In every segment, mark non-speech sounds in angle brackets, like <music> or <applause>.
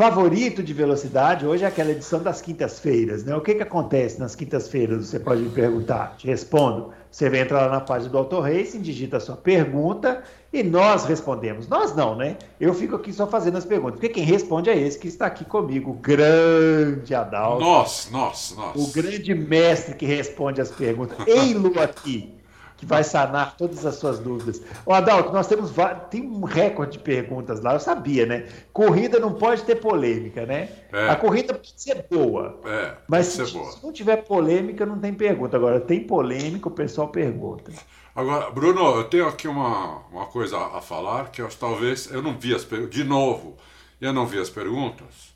favorito de velocidade. Hoje é aquela edição das quintas-feiras, né? O que, que acontece nas quintas-feiras? Você pode me perguntar. Te respondo. Você vem entrar lá na página do Auto Racing, digita a sua pergunta e nós respondemos. Nós não, né? Eu fico aqui só fazendo as perguntas, porque quem responde é esse que está aqui comigo, o grande Adalto. Nós, nós, nós. O grande mestre que responde as perguntas. Ei-lo aqui que vai sanar todas as suas dúvidas. O Adalto, nós temos tem um recorde de perguntas lá, eu sabia, né? Corrida não pode ter polêmica, né? É. A corrida pode ser boa. É, mas se, boa. se, não tiver polêmica, não tem pergunta. Agora, tem polêmica, o pessoal pergunta. Agora, Bruno, eu tenho aqui uma, uma coisa a falar que eu, talvez eu não vi as perguntas. De novo, eu não vi as perguntas.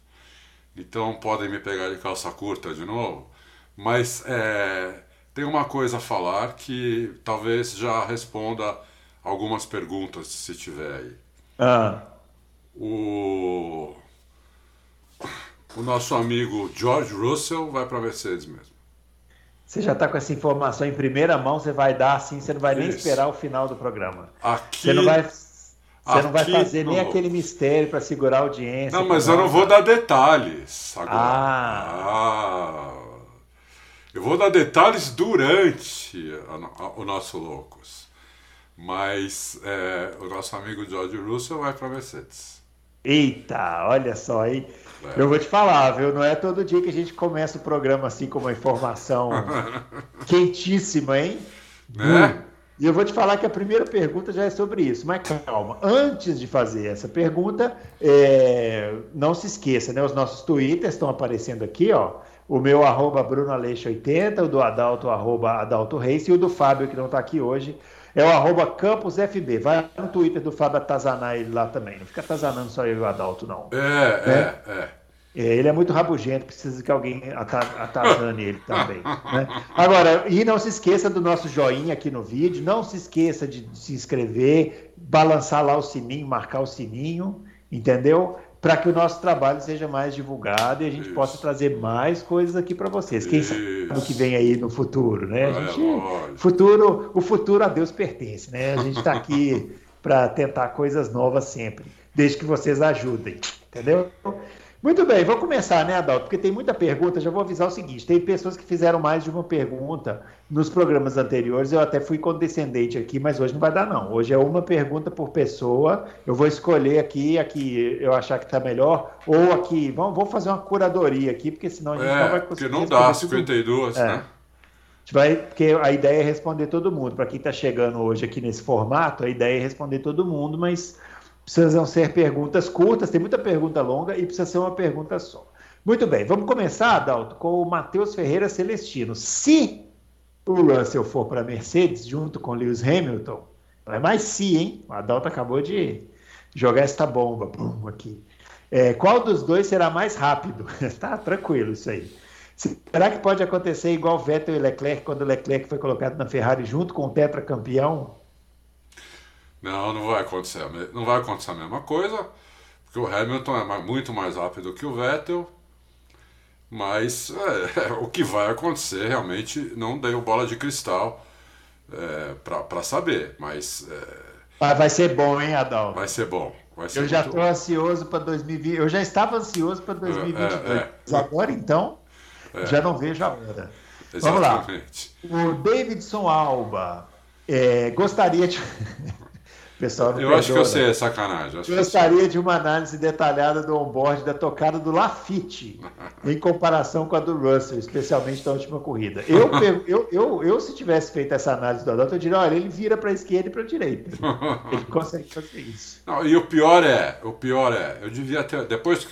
Então podem me pegar de calça curta de novo. Mas é, tem uma coisa a falar que talvez já responda algumas perguntas, se tiver aí. Ah. O, o nosso amigo George Russell vai para a Mercedes mesmo. Você já está com essa informação em primeira mão, você vai dar assim, você não vai nem esperar o final do programa. Aqui, você não vai, você não vai fazer nem aquele mistério para segurar a audiência. Não, mas eu não vou dar detalhes agora. Ah. ah. Eu vou dar detalhes durante o nosso Loucos. Mas é, o nosso amigo George Russell vai para Mercedes. Eita, olha só, hein? É. Eu vou te falar, viu? Não é todo dia que a gente começa o programa assim com uma informação <laughs> quentíssima, hein? Né? E eu vou te falar que a primeira pergunta já é sobre isso, mas calma. Antes de fazer essa pergunta, é... não se esqueça, né? Os nossos twitters estão aparecendo aqui, ó. O meu arroba BrunoAleixo80, o do Adalto, arroba Adalto Reis, e o do Fábio, que não está aqui hoje, é o arroba CampusFB. Vai no Twitter do Fábio atazanar ele lá também. Não fica atazanando só eu e o Adalto, não. É, né? é, é. É, ele é muito rabugento, precisa que alguém atazane ele também. Né? Agora, e não se esqueça do nosso joinha aqui no vídeo, não se esqueça de se inscrever, balançar lá o sininho, marcar o sininho, entendeu? Para que o nosso trabalho seja mais divulgado e a gente Isso. possa trazer mais coisas aqui para vocês. Quem Isso. sabe o que vem aí no futuro, né? A gente, é, futuro, o futuro a Deus pertence, né? A gente está aqui para tentar coisas novas sempre, desde que vocês ajudem, entendeu? Muito bem, vou começar, né, Adalto? Porque tem muita pergunta. Já vou avisar o seguinte: tem pessoas que fizeram mais de uma pergunta nos programas anteriores. Eu até fui condescendente aqui, mas hoje não vai dar, não. Hoje é uma pergunta por pessoa. Eu vou escolher aqui a que eu achar que está melhor, ou aqui. Vamos, vou fazer uma curadoria aqui, porque senão a gente é, não vai conseguir. Porque não dá 52, tudo. É. né? Vai, porque a ideia é responder todo mundo. Para quem está chegando hoje aqui nesse formato, a ideia é responder todo mundo, mas Precisam ser perguntas curtas, tem muita pergunta longa e precisa ser uma pergunta só. Muito bem, vamos começar, Adalto, com o Matheus Ferreira Celestino. Se o Russell for para a Mercedes, junto com Lewis Hamilton, não é mais se, hein? O Adalto acabou de jogar esta bomba pum, aqui. É, qual dos dois será mais rápido? <laughs> tá tranquilo isso aí. Será que pode acontecer igual Vettel e Leclerc, quando o Leclerc foi colocado na Ferrari junto com o tetracampeão? Não, não vai acontecer. Não vai acontecer a mesma coisa, porque o Hamilton é muito mais rápido que o Vettel. Mas <laughs> é, o que vai acontecer realmente não deu bola de cristal é, para saber. Mas. É, vai ser bom, hein, Adalto? Vai ser bom. Vai ser eu já estou ansioso para 2020. Eu já estava ansioso para 2022. É, é, Agora, então, é. já não vejo a hora. Exatamente. Vamos lá. O Davidson Alba gostaria de. <laughs> pessoal não Eu perdoa, acho que eu sei, é sacanagem. Eu gostaria de uma análise detalhada do onboard da tocada do Lafitte, <laughs> em comparação com a do Russell, especialmente da última corrida. Eu, <laughs> eu, eu, eu, se tivesse feito essa análise do Adalto, eu diria, olha, ele vira para a esquerda e para a direita. <laughs> Ele consegue fazer isso. Não, e o pior é, o pior é, eu devia ter, depois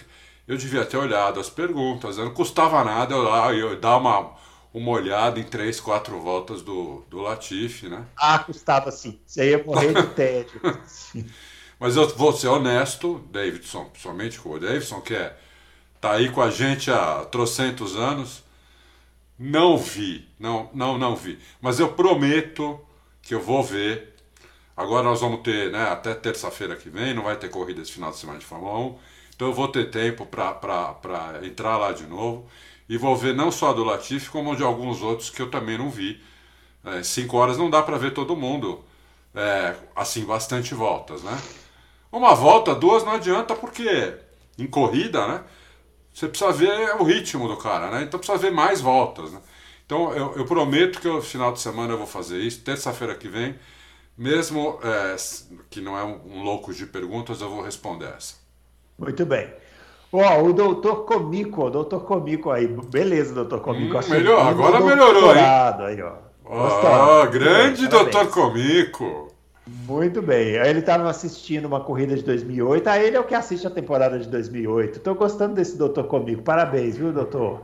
eu devia ter olhado as perguntas, não custava nada eu, eu dar uma uma olhada em três, quatro voltas do, do Latifi, né? Ah, custava sim. Você ia morrer de tédio. <laughs> Mas eu vou ser honesto, Davidson, somente com o Davidson, que é tá aí com a gente há trocentos anos. Não vi, não, não, não vi. Mas eu prometo que eu vou ver. Agora nós vamos ter, né, até terça-feira que vem, não vai ter corrida esse final de semana de Fórmula 1. Então eu vou ter tempo para entrar lá de novo. E vou ver não só do Latifi, como de alguns outros que eu também não vi. É, cinco horas não dá para ver todo mundo. É, assim, bastante voltas, né? Uma volta, duas não adianta, porque em corrida, né? Você precisa ver o ritmo do cara, né? Então precisa ver mais voltas, né? Então eu, eu prometo que no final de semana eu vou fazer isso. Terça-feira que vem, mesmo é, que não é um, um louco de perguntas, eu vou responder essa. Muito bem. Ó, o doutor Comico, o doutor Comico aí. Beleza, doutor Comico. Hum, melhor, agora melhorou, hein? Aí, ó. Oh, grande doutor Comico. Muito bem. Aí ele estava assistindo uma corrida de 2008. Aí ele é o que assiste a temporada de 2008. Estou gostando desse doutor Comico. Parabéns, viu, doutor?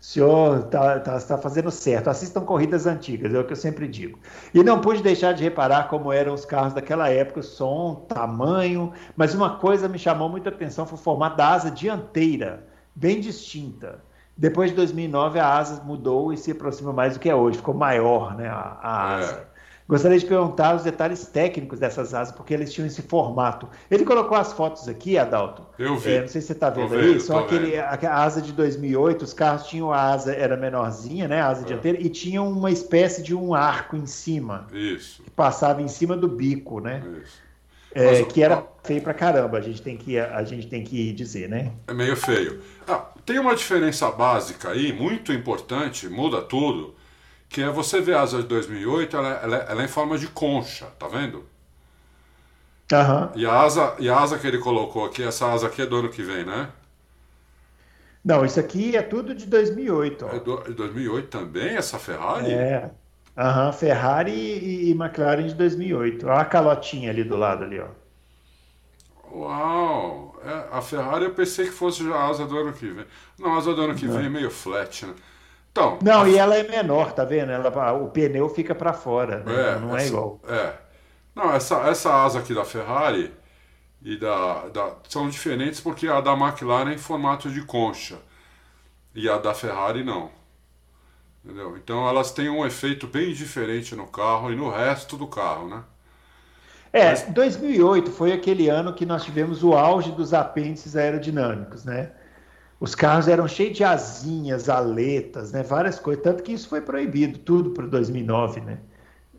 O senhor está tá, tá fazendo certo. Assistam corridas antigas, é o que eu sempre digo. E não pude deixar de reparar como eram os carros daquela época, som, tamanho. Mas uma coisa me chamou muita atenção foi o formato da asa dianteira, bem distinta. Depois de 2009, a asa mudou e se aproxima mais do que é hoje, ficou maior né, a, a é. asa. Gostaria de perguntar os detalhes técnicos dessas asas, porque eles tinham esse formato. Ele colocou as fotos aqui, Adalto. Eu vi. É, não sei se você está vendo, aí. Só aquele, a, a, asa de 2008, os carros tinham a asa, era menorzinha, né? A asa é. dianteira, e tinham uma espécie de um arco em cima. Isso. Que passava em cima do bico, né? Isso. É, Mas, que era feio pra caramba, a gente tem que, a gente tem que dizer, né? É meio feio. Ah, tem uma diferença básica aí, muito importante, muda tudo que é você ver a asa de 2008, ela, ela, ela é em forma de concha, tá vendo? Uhum. E, a asa, e a asa que ele colocou aqui, essa asa aqui é do ano que vem, né? Não, isso aqui é tudo de 2008. Ó. É do, de 2008 também, essa Ferrari? É. Aham, Ferrari e, e, McLaren de 2008. Olha a calotinha ali do lado ali, ó. Uau! É, a Ferrari eu pensei que fosse já a asa do ano que vem. Não, a asa do ano que Não. vem é meio flat, né? Então, não, e ela é menor, tá vendo? Ela, o pneu fica para fora, né? é, não é essa, igual. É. Não, essa, essa asa aqui da Ferrari e da, da, são diferentes porque a da McLaren é em formato de concha e a da Ferrari não. Entendeu? Então elas têm um efeito bem diferente no carro e no resto do carro, né? É, Mas... 2008 foi aquele ano que nós tivemos o auge dos apêndices aerodinâmicos, né? Os carros eram cheios de asinhas, aletas, né? Várias coisas. Tanto que isso foi proibido, tudo para 2009, né?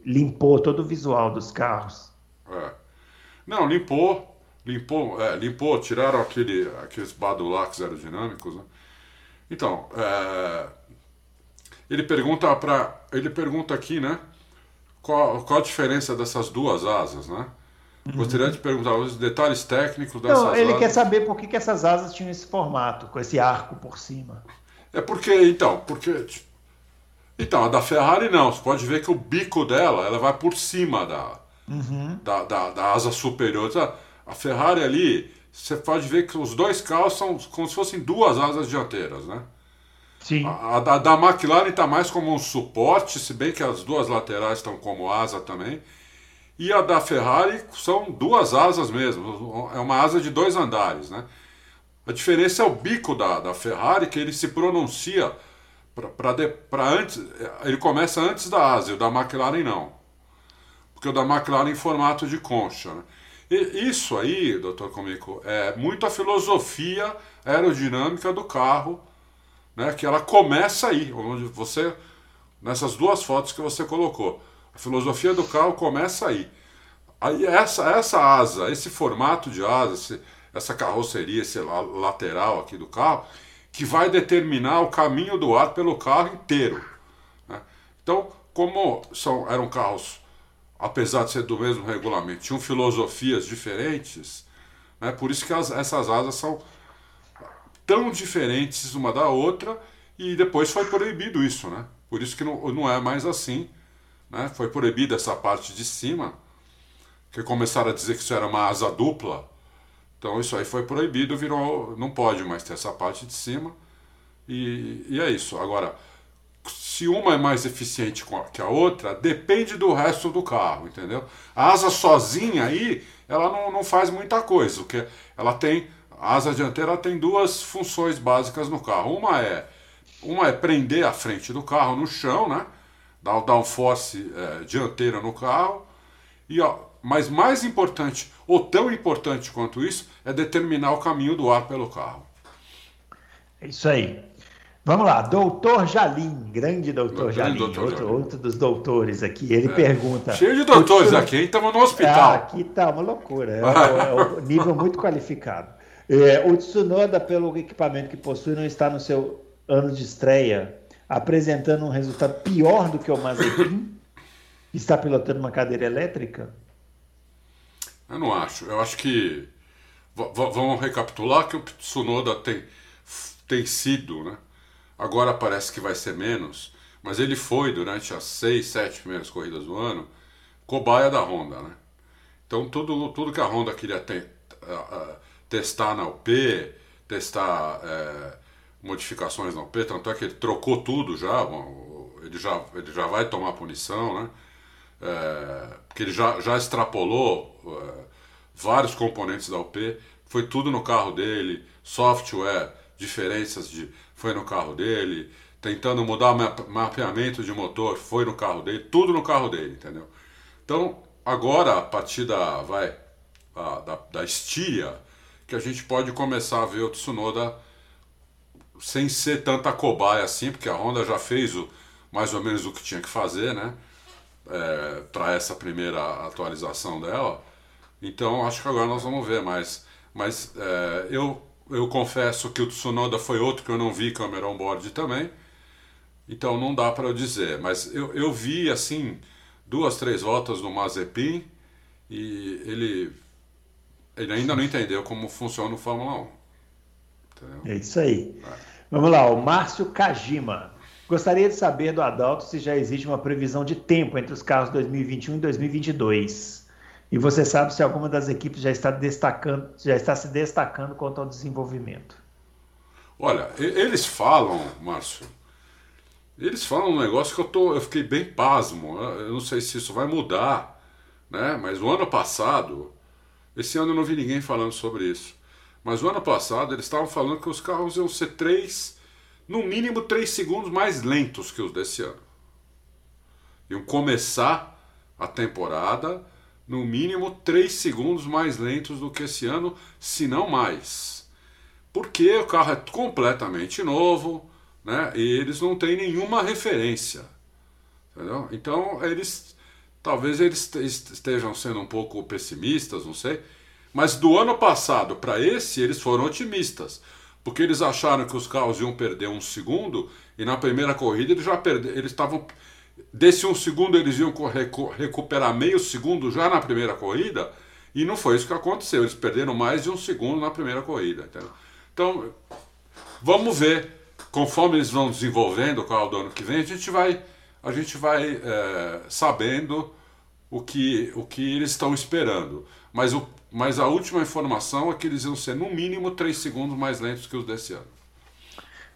Limpou todo o visual dos carros. É. Não, limpou. Limpou, é, limpou, tiraram aquele, aqueles badulacs aerodinâmicos, né? Então, é, ele pergunta para ele pergunta aqui, né? Qual, qual a diferença dessas duas asas, né? Gostaria de perguntar os detalhes técnicos dessas Não, ele asas. quer saber por que, que essas asas tinham esse formato, com esse arco por cima. É porque, então, porque. Então, a da Ferrari não. Você pode ver que o bico dela ela vai por cima da, uhum. da, da, da, asa superior. A Ferrari ali, você pode ver que os dois carros são como se fossem duas asas dianteiras, né? Sim. A, a da, da McLaren está mais como um suporte, se bem que as duas laterais estão como asa também. E a da Ferrari são duas asas mesmo, é uma asa de dois andares, né? A diferença é o bico da, da Ferrari, que ele se pronuncia para antes, ele começa antes da asa, e o da McLaren não. Porque o da McLaren em formato de concha. Né? E isso aí, doutor Comico, é muito a filosofia aerodinâmica do carro, né? que ela começa aí, onde você, nessas duas fotos que você colocou. A filosofia do carro começa aí. Aí essa, essa asa, esse formato de asa, esse, essa carroceria, esse lateral aqui do carro, que vai determinar o caminho do ar pelo carro inteiro. Né? Então, como são, eram carros, apesar de ser do mesmo regulamento, tinham filosofias diferentes, né? por isso que as, essas asas são tão diferentes uma da outra, e depois foi proibido isso, né? Por isso que não, não é mais assim né? Foi proibida essa parte de cima, que começaram a dizer que isso era uma asa dupla. Então isso aí foi proibido, virou, não pode mais ter essa parte de cima. E, e é isso. Agora, se uma é mais eficiente que a outra, depende do resto do carro, entendeu? A asa sozinha aí, ela não, não faz muita coisa, porque ela tem a asa dianteira tem duas funções básicas no carro. Uma é, uma é prender a frente do carro no chão, né? Dar, dar um force é, dianteira no carro. E, ó, mas mais importante, ou tão importante quanto isso, é determinar o caminho do ar pelo carro. É isso aí. Vamos lá, doutor Jalim, grande doutor Jalim, doutor outro, Jalim. outro dos doutores aqui. Ele é. pergunta. Cheio de doutores aqui, estamos no hospital. Ah, aqui está uma loucura, é, é, é um <laughs> nível muito qualificado. É, o Tsunoda, pelo equipamento que possui, não está no seu ano de estreia, apresentando um resultado pior do que o Mazepin, que está pilotando uma cadeira elétrica? Eu não acho. Eu acho que. V vamos recapitular que o Tsunoda tem, tem sido, né? Agora parece que vai ser menos, mas ele foi durante as seis, sete primeiras corridas do ano cobaia da Honda, né? Então tudo, tudo que a Honda queria uh, testar na UP, testar uh, modificações na UP, tanto é que ele trocou tudo já, ele já, ele já vai tomar punição, né? É, porque ele já, já extrapolou vários componentes da UP, foi tudo no carro dele, software, diferenças de foi no carro dele, tentando mudar o mapeamento de motor, foi no carro dele, tudo no carro dele, entendeu? Então, agora, a partir da, vai, a, da, da estia, que a gente pode começar a ver o Tsunoda sem ser tanta cobaia assim, porque a Honda já fez o, mais ou menos o que tinha que fazer, né? É, para essa primeira atualização dela. Então, acho que agora nós vamos ver mais. Mas é, eu eu confesso que o Tsunoda foi outro que eu não vi câmera on-board também, então não dá para eu dizer. Mas eu, eu vi, assim, duas, três voltas no Mazepin e ele, ele ainda não entendeu como funciona o Fórmula 1. Entendeu? É isso aí. É. Vamos lá, o Márcio Kajima. Gostaria de saber do Adalto se já existe uma previsão de tempo entre os carros 2021 e 2022. E você sabe se alguma das equipes já está destacando, já está se destacando quanto ao desenvolvimento? Olha, eles falam, Márcio, eles falam um negócio que eu, tô, eu fiquei bem pasmo. Eu não sei se isso vai mudar, né? Mas o ano passado, esse ano eu não vi ninguém falando sobre isso. Mas o ano passado eles estavam falando que os carros iam ser três, no mínimo três segundos mais lentos que os desse ano. Iam começar a temporada no mínimo 3 segundos mais lentos do que esse ano, se não mais. Porque o carro é completamente novo, né? E eles não têm nenhuma referência. Entendeu? Então, eles talvez eles estejam sendo um pouco pessimistas, não sei, mas do ano passado para esse eles foram otimistas, porque eles acharam que os carros iam perder um segundo e na primeira corrida eles já perderam, eles estavam Desse um segundo eles iam recuperar meio segundo já na primeira corrida, e não foi isso que aconteceu. Eles perderam mais de um segundo na primeira corrida. Entendeu? Então, vamos ver. Conforme eles vão desenvolvendo o carro do ano que vem, a gente vai, a gente vai é, sabendo o que, o que eles estão esperando. Mas, o, mas a última informação é que eles iam ser no mínimo 3 segundos mais lentos que os desse ano.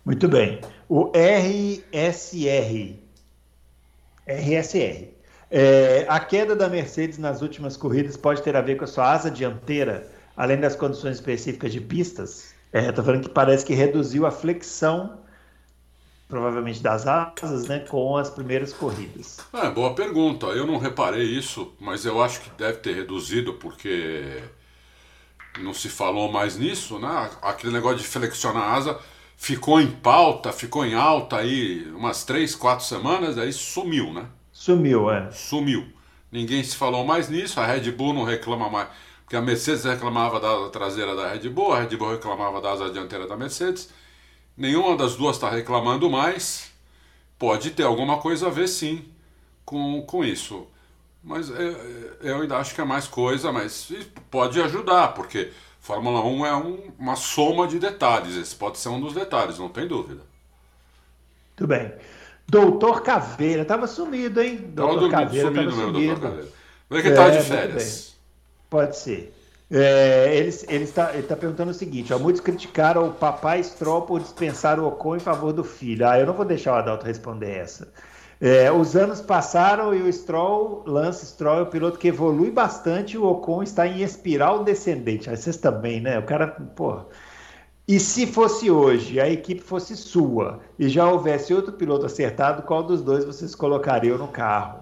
Muito bem. O RSR RSR. É, a queda da Mercedes nas últimas corridas pode ter a ver com a sua asa dianteira, além das condições específicas de pistas? Estou é, falando que parece que reduziu a flexão, provavelmente das asas, né, com as primeiras corridas. É, boa pergunta. Eu não reparei isso, mas eu acho que deve ter reduzido porque não se falou mais nisso, né? Aquele negócio de flexionar a asa ficou em pauta, ficou em alta aí umas três, quatro semanas, aí sumiu, né? Sumiu, é. Sumiu. Ninguém se falou mais nisso, a Red Bull não reclama mais. Porque a Mercedes reclamava da asa traseira da Red Bull, a Red Bull reclamava da asa dianteira da Mercedes. Nenhuma das duas está reclamando mais. Pode ter alguma coisa a ver, sim, com, com isso. Mas eu, é, é, eu ainda acho que é mais coisa, mas pode ajudar, porque Fórmula 1 é um, uma soma de detalhes. Esse pode ser um dos detalhes, não tem dúvida. Muito bem. Doutor Caveira, estava sumido, hein? Doutor Caveira estava sumido. sumido. Doutor Caveira. É que estava de férias. Pode ser. É, ele está tá perguntando o seguinte: ó, muitos criticaram o papai Stroll por dispensar o Ocon em favor do filho. Ah, eu não vou deixar o Adalto responder essa. É, os anos passaram e o Stroll, Lance Stroll é o piloto que evolui bastante, o Ocon está em espiral descendente. Aí vocês também, né? O cara, pô. E se fosse hoje, a equipe fosse sua e já houvesse outro piloto acertado, qual dos dois vocês colocariam no carro?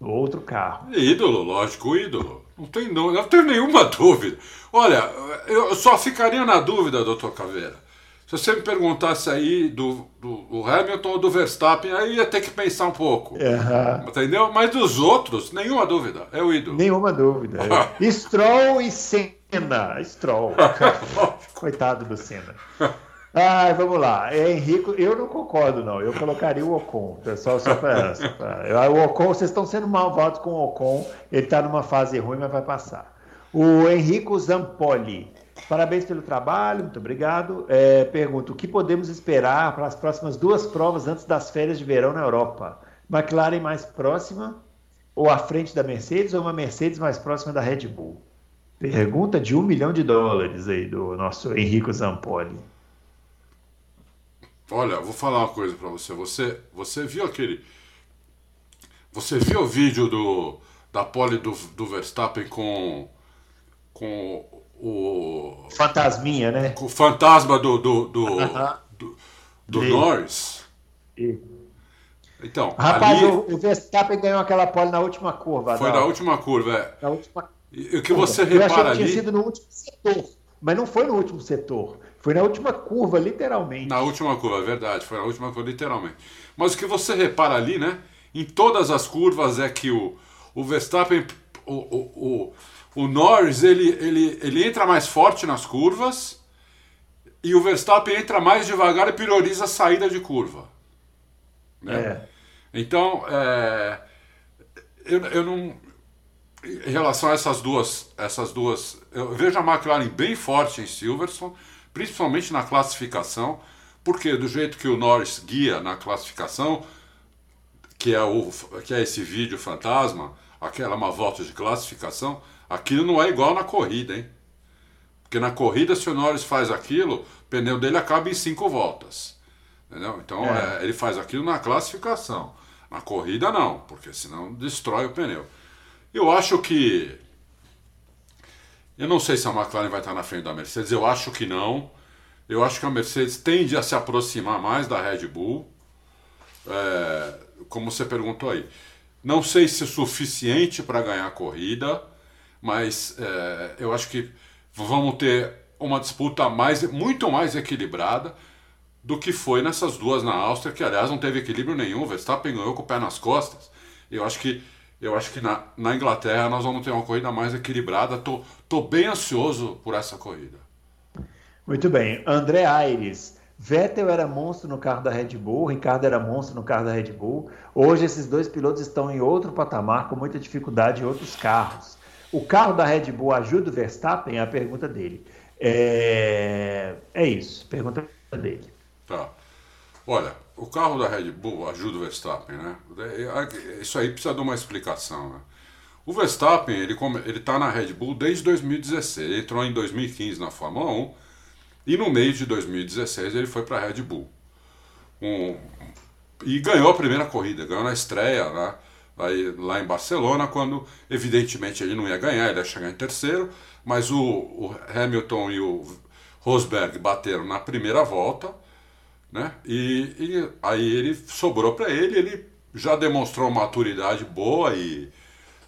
Outro carro? Ídolo, lógico, ídolo. Não, tem, não, não tenho nenhuma <laughs> dúvida. Olha, eu só ficaria na dúvida, doutor Caveira se você me perguntasse aí do, do, do, Hamilton ou do Verstappen, aí ia ter que pensar um pouco. Uhum. Entendeu? Mas dos outros, nenhuma dúvida. É o ídolo. Nenhuma dúvida. é. <laughs> Stroll e Senna. Stroll. <laughs> Coitado do Senna. Ah, vamos lá. É, Henrico, eu não concordo, não. Eu colocaria o Ocon. Pessoal, só para. O Ocon, vocês estão sendo malvados com o Ocon. Ele está numa fase ruim, mas vai passar. O Henrico Zampoli. Parabéns pelo trabalho, muito obrigado. É, pergunto: o que podemos esperar para as próximas duas provas antes das férias de verão na Europa? McLaren mais próxima ou à frente da Mercedes ou uma Mercedes mais próxima da Red Bull? Pergunta de um milhão de dólares aí do nosso Henrico Zampoli. Olha, vou falar uma coisa para você. Você, você viu aquele, você viu o vídeo do da pole do, do Verstappen com com o. Fantasminha, né? O fantasma do, do, do, do, do Norris. Então, Rapaz, ali... o, Verstappen ganhou aquela pole na última curva. Foi na última curva, é. Na última... E o que você repara Eu achei que tinha sido no último setor, mas não foi no último setor. Foi na última curva, literalmente. Na última curva, é verdade. Foi na última curva, literalmente. Mas o que você repara ali, né? Em todas as curvas é que o, o Verstappen, o, o, o o Norris ele, ele, ele entra mais forte nas curvas e o Verstappen entra mais devagar e prioriza a saída de curva. Né? É. Então, é, eu, eu não. Em relação a essas duas, essas duas, eu vejo a McLaren bem forte em Silverstone, principalmente na classificação, porque do jeito que o Norris guia na classificação, que é, o, que é esse vídeo fantasma, aquela uma volta de classificação, Aquilo não é igual na corrida, hein? Porque na corrida, se o Norris faz aquilo, o pneu dele acaba em cinco voltas. Entendeu? Então é. É, ele faz aquilo na classificação. Na corrida não, porque senão destrói o pneu. Eu acho que. Eu não sei se a McLaren vai estar na frente da Mercedes, eu acho que não. Eu acho que a Mercedes tende a se aproximar mais da Red Bull. É, como você perguntou aí. Não sei se é suficiente para ganhar a corrida mas é, eu acho que vamos ter uma disputa mais, muito mais equilibrada do que foi nessas duas na Áustria, que aliás não teve equilíbrio nenhum. Verstappen ganhou com o pé nas costas. Eu acho que, eu acho que na, na Inglaterra nós vamos ter uma corrida mais equilibrada. Tô, tô bem ansioso por essa corrida. Muito bem. André Aires. Vettel era monstro no carro da Red Bull, Ricardo era monstro no carro da Red Bull. Hoje esses dois pilotos estão em outro patamar, com muita dificuldade em outros carros. O carro da Red Bull ajuda o Verstappen? É a pergunta dele. É, é isso, pergunta dele. Tá. Olha, o carro da Red Bull ajuda o Verstappen, né? É, isso aí precisa de uma explicação, né? O Verstappen, ele está na Red Bull desde 2016. Ele entrou em 2015 na Fórmula 1 e no mês de 2016 ele foi para a Red Bull. Um, e ganhou a primeira corrida, ganhou na estreia, né? aí, lá em Barcelona, quando evidentemente ele não ia ganhar, ele ia chegar em terceiro, mas o, o Hamilton e o Rosberg bateram na primeira volta, né? E, e aí ele sobrou para ele, ele já demonstrou uma maturidade boa e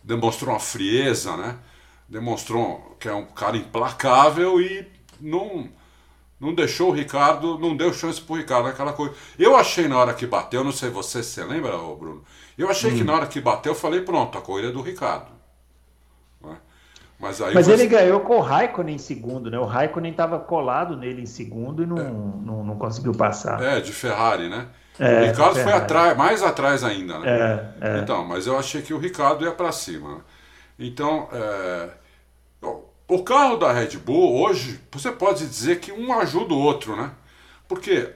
demonstrou uma frieza, né? Demonstrou que é um cara implacável e não não deixou o Ricardo, não deu chance pro Ricardo naquela coisa. Eu achei na hora que bateu, não sei você se você lembra, Bruno, eu achei hum. que na hora que bateu, eu falei, pronto, a corrida é do Ricardo. Mas, aí Mas você... ele ganhou com o Raikkonen em segundo, né? O Raikkonen estava colado nele em segundo e não, é. não, não, conseguiu passar. É, de Ferrari, né? É, o Ricardo foi atrás, mais atrás ainda, né? É, é. Então, mas eu achei que o Ricardo ia para cima. Né? Então, é... o carro da Red Bull hoje, você pode dizer que um ajuda o outro, né? Porque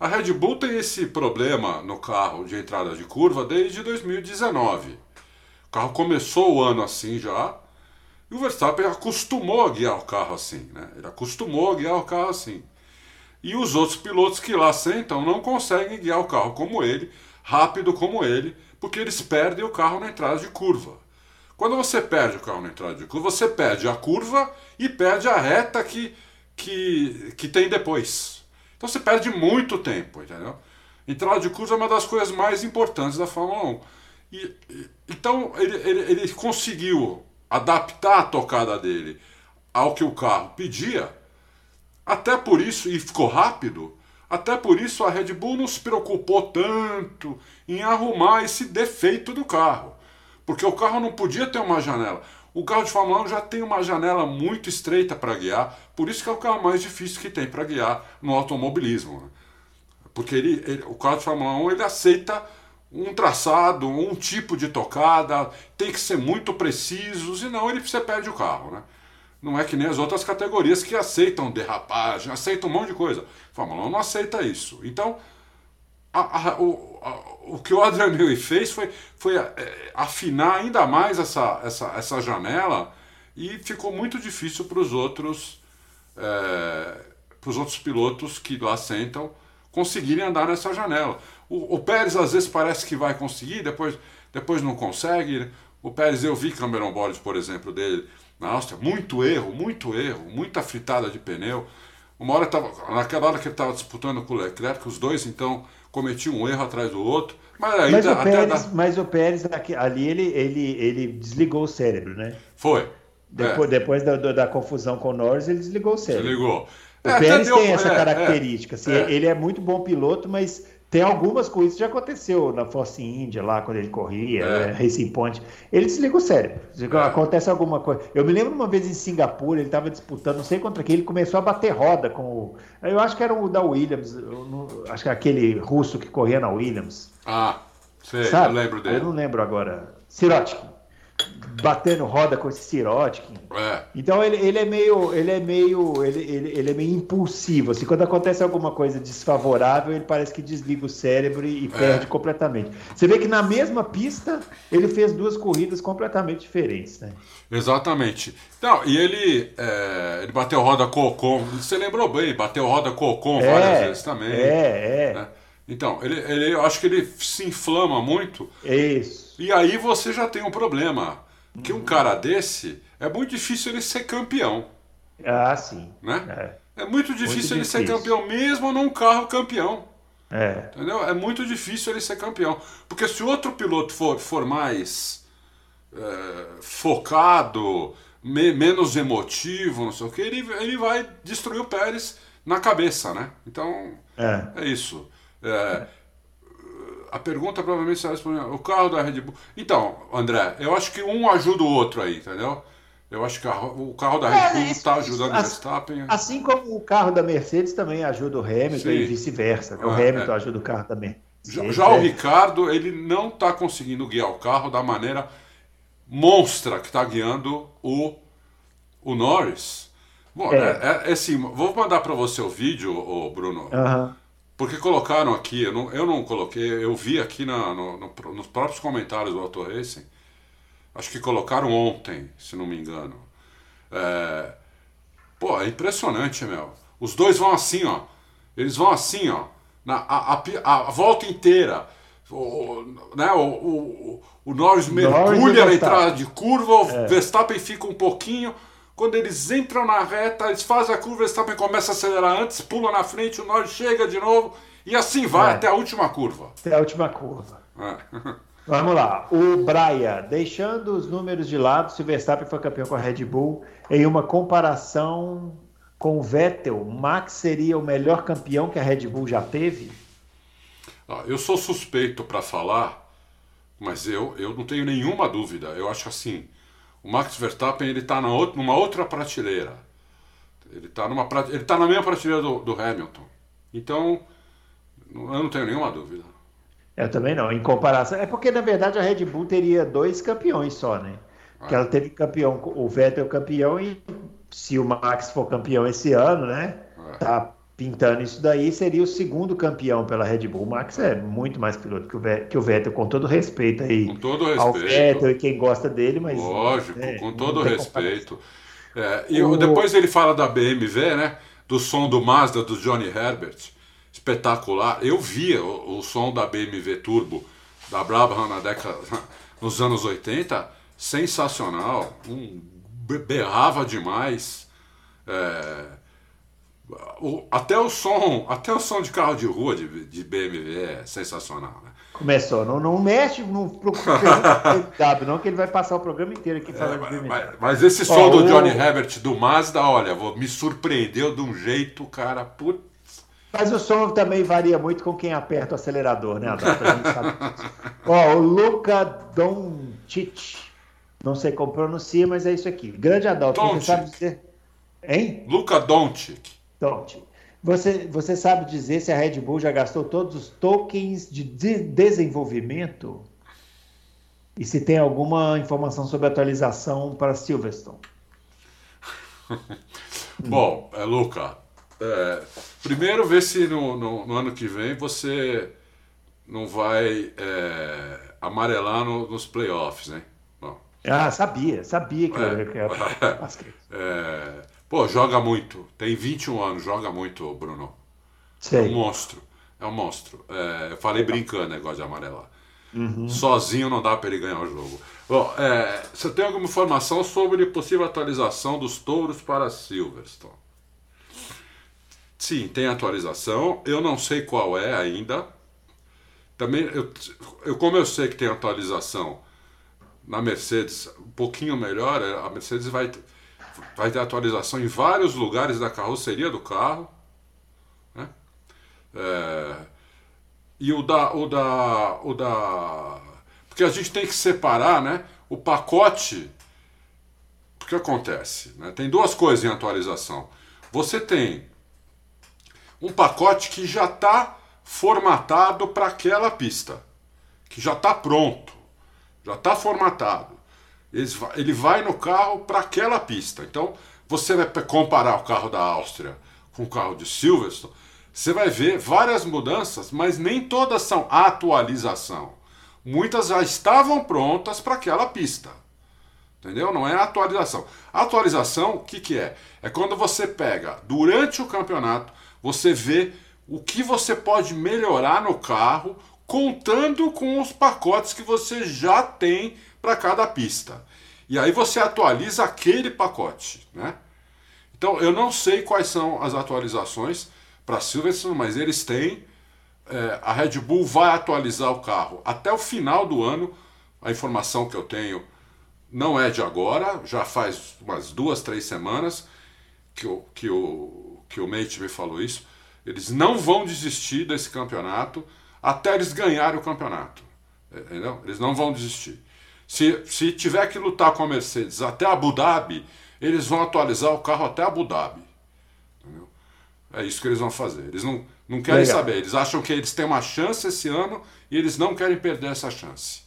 a Red Bull tem esse problema no carro de entrada de curva desde 2019. O carro começou o ano assim já, e o Verstappen acostumou a guiar o carro assim, né? Ele acostumou a guiar o carro assim. E os outros pilotos que lá sentam não conseguem guiar o carro como ele. rápido como ele, porque eles perdem o carro na entrada de curva. Quando você perde o carro na entrada de curva, você perde a curva e perde a reta que, que, que tem depois. Então você perde muito tempo, entendeu? Entrada de curva é uma das coisas mais importantes da Fórmula 1. E, então ele, ele, ele conseguiu adaptar a tocada dele ao que o carro pedia, até por isso, e ficou rápido, até por isso a Red Bull não se preocupou tanto em arrumar esse defeito do carro. Porque o carro não podia ter uma janela. O carro de Fórmula 1 já tem uma janela muito estreita para guiar, por isso que é o carro mais difícil que tem para guiar no automobilismo. Né? Porque ele, ele, o carro de Fórmula 1 ele aceita um traçado, um tipo de tocada, tem que ser muito preciso, senão ele, você perde o carro. Né? Não é que nem as outras categorias que aceitam derrapagem, aceitam um monte de coisa. A Fórmula 1 não aceita isso. Então, a, a, o, a, o que o Adrian Newey fez foi, foi é, afinar ainda mais essa, essa, essa janela e ficou muito difícil para os outros, é, os outros pilotos que lá sentam conseguirem andar nessa janela. O, o, Pérez às vezes parece que vai conseguir, depois, depois não consegue. O Pérez, eu vi Cameron Bolles, por exemplo, dele na Áustria, muito erro, muito erro, muita fritada de pneu. Uma hora tava, naquela hora que ele estava disputando com o Leclerc, os dois então cometiam um erro atrás do outro. Mas, aí, mas, o, Pérez, da... mas o Pérez ali ele, ele, ele desligou o cérebro, né? Foi. Depois, é. depois da, da, confusão com o Norris, ele desligou o cérebro. Desligou. O é, Pérez deu, tem essa é, característica. Assim, é. Ele é muito bom piloto, mas tem algumas coisas que já aconteceu na Force India, lá quando ele corria, é. Né, Racing Point. Ele desliga o cérebro. É. Acontece alguma coisa. Eu me lembro uma vez em Singapura, ele estava disputando, não sei contra quem, ele começou a bater roda com o. Eu acho que era o da Williams, não... acho que era aquele russo que corria na Williams. Ah, sei, Sabe? eu lembro dele. Eu não lembro agora. Sirotkin batendo roda com esse Sirotkin. É. Então ele, ele é meio, ele é meio, ele, ele, ele, é meio impulsivo. Assim, quando acontece alguma coisa desfavorável, ele parece que desliga o cérebro e, e é. perde completamente. Você vê que na mesma pista ele fez duas corridas completamente diferentes, né? Exatamente. Não, e ele, é, ele bateu roda com o Ocon. Você lembrou bem, bateu roda com o Ocon é, várias vezes também. É, é. Né? Então, ele, ele, eu acho que ele se inflama muito. Isso. E aí você já tem um problema. Que um cara desse é muito difícil ele ser campeão. Ah, sim. Né? É, é muito difícil muito ele difícil. ser campeão, mesmo num carro campeão. É. Entendeu? É muito difícil ele ser campeão. Porque se outro piloto for, for mais é, focado, me, menos emotivo, não sei o que, ele, ele vai destruir o Pérez na cabeça, né? Então, é, é isso. É, a pergunta provavelmente será respondida. O carro da Red Bull. Então, André, eu acho que um ajuda o outro aí, entendeu? Eu acho que a, o carro da Red é, Bull está ajudando o Verstappen. Assim como o carro da Mercedes também ajuda o Hamilton Sim. e vice-versa. O ah, Hamilton é. ajuda o carro também. Já, já é. o Ricardo, ele não está conseguindo guiar o carro da maneira monstra que está guiando o, o Norris. Bom, é. é, é assim, vou mandar para você o vídeo, Bruno. Uhum. Porque colocaram aqui, eu não, eu não coloquei, eu vi aqui na, no, no, nos próprios comentários do Auto Racing, acho que colocaram ontem, se não me engano. É, pô, é impressionante, meu. Os dois vão assim, ó. Eles vão assim, ó. Na, a, a, a volta inteira. O, né, o, o, o Norris mergulha na entrada de curva, o é. Verstappen fica um pouquinho quando eles entram na reta, eles fazem a curva, eles também começam a acelerar antes, pula na frente, o Norris chega de novo e assim vai é. até a última curva. Até a última curva. É. <laughs> Vamos lá. O Braia, deixando os números de lado, se o Verstappen foi campeão com a Red Bull, em uma comparação com o Vettel, Max seria o melhor campeão que a Red Bull já teve? Eu sou suspeito para falar, mas eu, eu não tenho nenhuma dúvida. Eu acho assim, o Max Verstappen ele está numa outra prateleira. Ele está numa ele tá na mesma prateleira do, do Hamilton. Então, eu não tenho nenhuma dúvida. Eu também não. Em comparação, é porque na verdade a Red Bull teria dois campeões só, né? Que ela teve campeão, o Vettel campeão e se o Max for campeão esse ano, né? É. Tá pintando isso daí, seria o segundo campeão pela Red Bull. O Max é muito mais piloto que o, Vettel, que o Vettel com todo respeito aí. Com todo respeito. Ao Vettel e quem gosta dele, mas. Lógico, é, com todo respeito. É, e o... depois ele fala da BMW, né? Do som do Mazda do Johnny Herbert. espetacular. Eu via o, o som da BMW Turbo da Brabham na década, <laughs> nos anos 80, sensacional, um, berrava demais. É, o, até o som, até o som de carro de rua de, de BMW é sensacional, né? Começou, não, não mexe no <laughs> sabe não que ele vai passar o programa inteiro aqui falando é, de BMW. Mas, mas esse som oh, do Johnny o... Herbert do Mazda, olha, me surpreendeu de um jeito, cara, putz. Mas o som também varia muito com quem aperta o acelerador, né, Adalto? A gente sabe Ó, o Luca Doncic, não sei como pronuncia, mas é isso aqui. Grande Adalto, Doncic. você sabe dizer... Hein? Luca Doncic. Doncic. Você, você sabe dizer se a Red Bull já gastou todos os tokens de, de desenvolvimento? E se tem alguma informação sobre atualização para Silverstone? <laughs> Bom, é, Luca, é, primeiro ver se no, no, no, ano que vem você não vai é, amarelar no, nos playoffs, né? Bom. Ah, sabia, sabia que é, eu, <laughs> Pô, joga muito. Tem 21 anos, joga muito, Bruno. Sei. É um monstro. É um monstro. É, eu falei brincando, negócio de amarelar. Uhum. Sozinho não dá para ele ganhar o jogo. Bom, é, você tem alguma informação sobre possível atualização dos touros para Silverstone? Sim, tem atualização. Eu não sei qual é ainda. Também, eu, eu, como eu sei que tem atualização na Mercedes um pouquinho melhor, a Mercedes vai vai ter atualização em vários lugares da carroceria do carro. Né? É, e o da, o da. o da. Porque a gente tem que separar né, o pacote. O que acontece? Né? Tem duas coisas em atualização. Você tem um pacote que já está formatado para aquela pista, que já está pronto, já está formatado ele vai no carro para aquela pista. Então, você vai comparar o carro da Áustria com o carro de Silverstone, você vai ver várias mudanças, mas nem todas são atualização. Muitas já estavam prontas para aquela pista. Entendeu? Não é atualização. atualização, o que, que é? É quando você pega, durante o campeonato, você vê o que você pode melhorar no carro, contando com os pacotes que você já tem para cada pista. E aí você atualiza aquele pacote, né? Então eu não sei quais são as atualizações para Silverstone, mas eles têm. É, a Red Bull vai atualizar o carro até o final do ano. A informação que eu tenho não é de agora, já faz umas duas, três semanas que o, que o, que o Mate me falou isso. Eles não vão desistir desse campeonato até eles ganharem o campeonato. Entendeu? Eles não vão desistir. Se, se tiver que lutar com a Mercedes até Abu Dhabi, eles vão atualizar o carro até Abu Dhabi. Entendeu? É isso que eles vão fazer. Eles não, não querem Legal. saber. Eles acham que eles têm uma chance esse ano e eles não querem perder essa chance.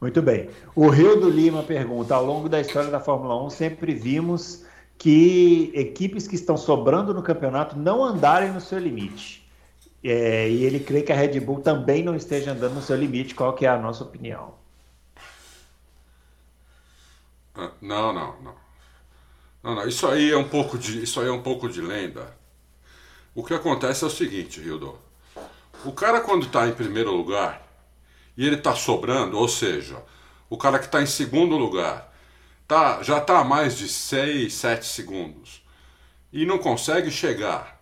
Muito bem. O Rio do Lima pergunta: ao longo da história da Fórmula 1, sempre vimos que equipes que estão sobrando no campeonato não andarem no seu limite. É, e ele crê que a Red Bull também não esteja andando no seu limite. Qual que é a nossa opinião? Ah, não, não, não. Não, não. Isso aí é um pouco de, isso aí é um pouco de lenda. O que acontece é o seguinte, Hildo. O cara quando está em primeiro lugar e ele está sobrando, ou seja, o cara que está em segundo lugar tá, já está a mais de 6, 7 segundos e não consegue chegar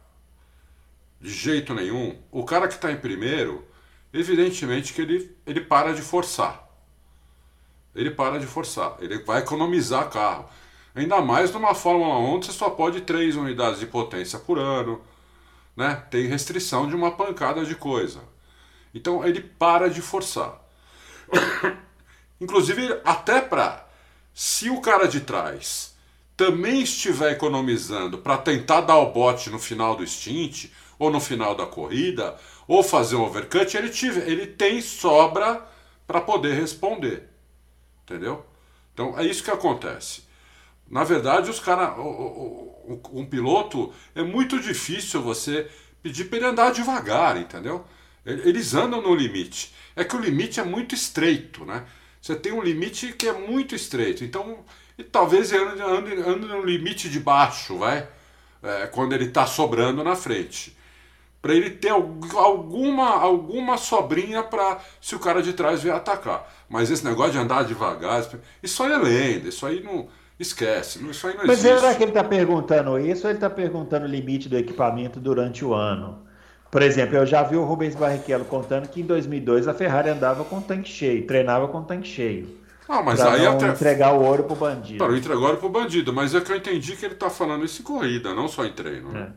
de jeito nenhum, o cara que está em primeiro, evidentemente que ele, ele para de forçar ele para de forçar, ele vai economizar carro. Ainda mais numa Fórmula 1 onde você só pode 3 unidades de potência por ano, né? Tem restrição de uma pancada de coisa. Então ele para de forçar. <coughs> Inclusive, até para se o cara de trás também estiver economizando para tentar dar o bote no final do stint ou no final da corrida ou fazer um overcut, ele, tiver, ele tem sobra para poder responder. Entendeu? Então é isso que acontece. Na verdade, os cara, um piloto é muito difícil você pedir para ele andar devagar, entendeu? Eles andam no limite. É que o limite é muito estreito, né? Você tem um limite que é muito estreito. Então, e talvez ele ande, ande, ande no limite de baixo, vai? É, quando ele está sobrando na frente. para ele ter alguma, alguma sobrinha para se o cara de trás vier atacar. Mas esse negócio de andar devagar, isso aí é lenda, isso aí não. Esquece, isso aí não Mas existe. será que ele está perguntando isso ou ele está perguntando o limite do equipamento durante o ano? Por exemplo, eu já vi o Rubens Barrichello contando que em 2002 a Ferrari andava com tanque cheio, treinava com tanque cheio. Ah, mas aí não até... entregar o ouro pro bandido. Para entregar o ouro pro bandido, mas é que eu entendi que ele está falando isso em corrida, não só em treino. Né?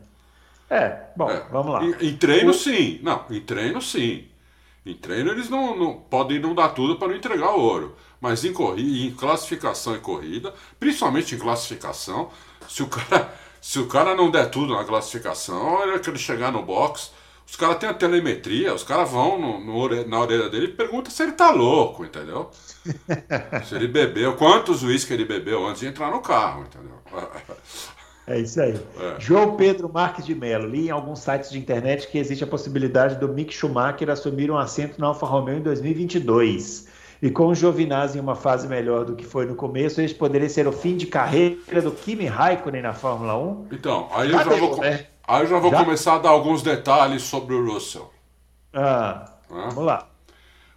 É. é. bom, é. vamos lá. Em, em treino, o... sim. Não, em treino, sim. Em treino eles não, não podem não dar tudo para não entregar o ouro. Mas em, em classificação e corrida, principalmente em classificação, se o cara, <laughs> se o cara não der tudo na classificação, é que ele chegar no box, os caras têm a telemetria, os caras vão no, no, na orelha dele e perguntam se ele tá louco, entendeu? <laughs> se ele bebeu, quantos uísques ele bebeu antes de entrar no carro, entendeu? <laughs> É isso aí. É. João Pedro Marques de Mello. Li em alguns sites de internet que existe a possibilidade do Mick Schumacher assumir um assento na Alfa Romeo em 2022. E com o Giovinazzi em uma fase melhor do que foi no começo, este poderia ser o fim de carreira do Kimi Raikkonen na Fórmula 1? Então, aí eu já, deu, vou, né? aí eu já vou já? começar a dar alguns detalhes sobre o Russell. Ah, vamos lá.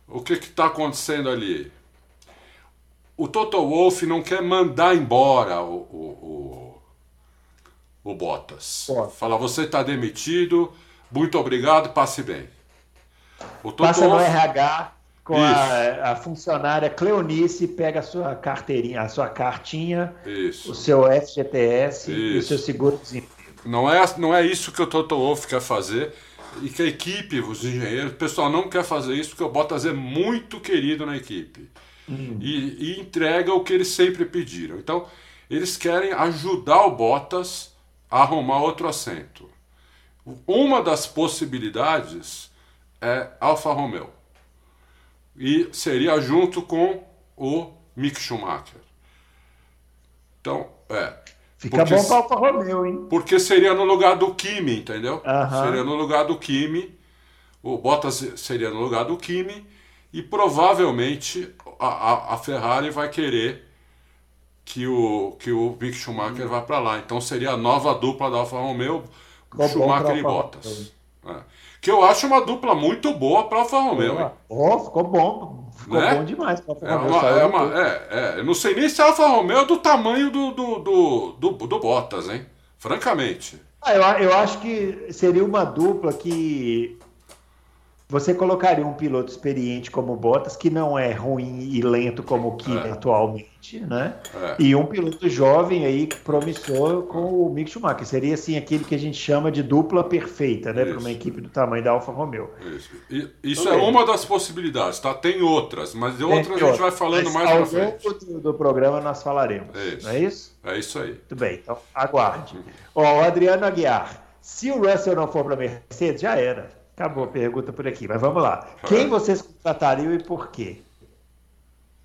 O que está acontecendo ali? O Toto Wolff não quer mandar embora o, o o Bottas. Bottas. Fala, você está demitido, muito obrigado, passe bem. O Passa no RH com a, a, funcionária Cleonice, pega a sua carteirinha, a sua cartinha, isso. o seu FGTS isso. e o seu seguro-desemprego. Não é, não é isso que o Toto Wolff quer fazer e que a equipe, os engenheiros, o pessoal não quer fazer isso porque o Bottas é muito querido na equipe. Hum. E, e entrega o que eles sempre pediram. Então, eles querem ajudar o Bottas arrumar outro assento. Uma das possibilidades é Alfa Romeo. E seria junto com o Mick Schumacher. Então, é. Fica porque, bom para Alfa Romeo, hein? Porque seria no lugar do Kimi, entendeu? Seria no lugar do Kimi. O Bottas seria no lugar do Kimi. E provavelmente a, a, a Ferrari vai querer que o, que o Mick Schumacher hum. vá para lá. Então seria a nova dupla da Alfa Romeo, ficou Schumacher e Bottas. É. Que eu acho uma dupla muito boa para Alfa Romeo. Oh, ficou bom. Ficou né? bom demais para Alfa é Romeo. Uma, é uma, é, é, eu não sei nem se a Alfa Romeo é do tamanho do, do, do, do, do Bottas, hein? Francamente. Ah, eu, eu acho que seria uma dupla que você colocaria um piloto experiente como Bottas, que não é ruim e lento como o Kimi é. atualmente, né? É. E um piloto jovem aí, promissor, com o Mick Schumacher. Seria assim aquele que a gente chama de dupla perfeita, né? Para uma equipe do tamanho da Alfa Romeo. Isso, e, isso é uma das possibilidades, tá? Tem outras, mas de outras a gente vai falando mas mais para frente. Ao longo do programa nós falaremos. É isso. Não é isso? É isso aí. Muito bem, então aguarde. Ó, o Adriano Aguiar. Se o Russell não for para a Mercedes, já era. Acabou a pergunta por aqui, mas vamos lá. Quem vocês contratariam e por quê?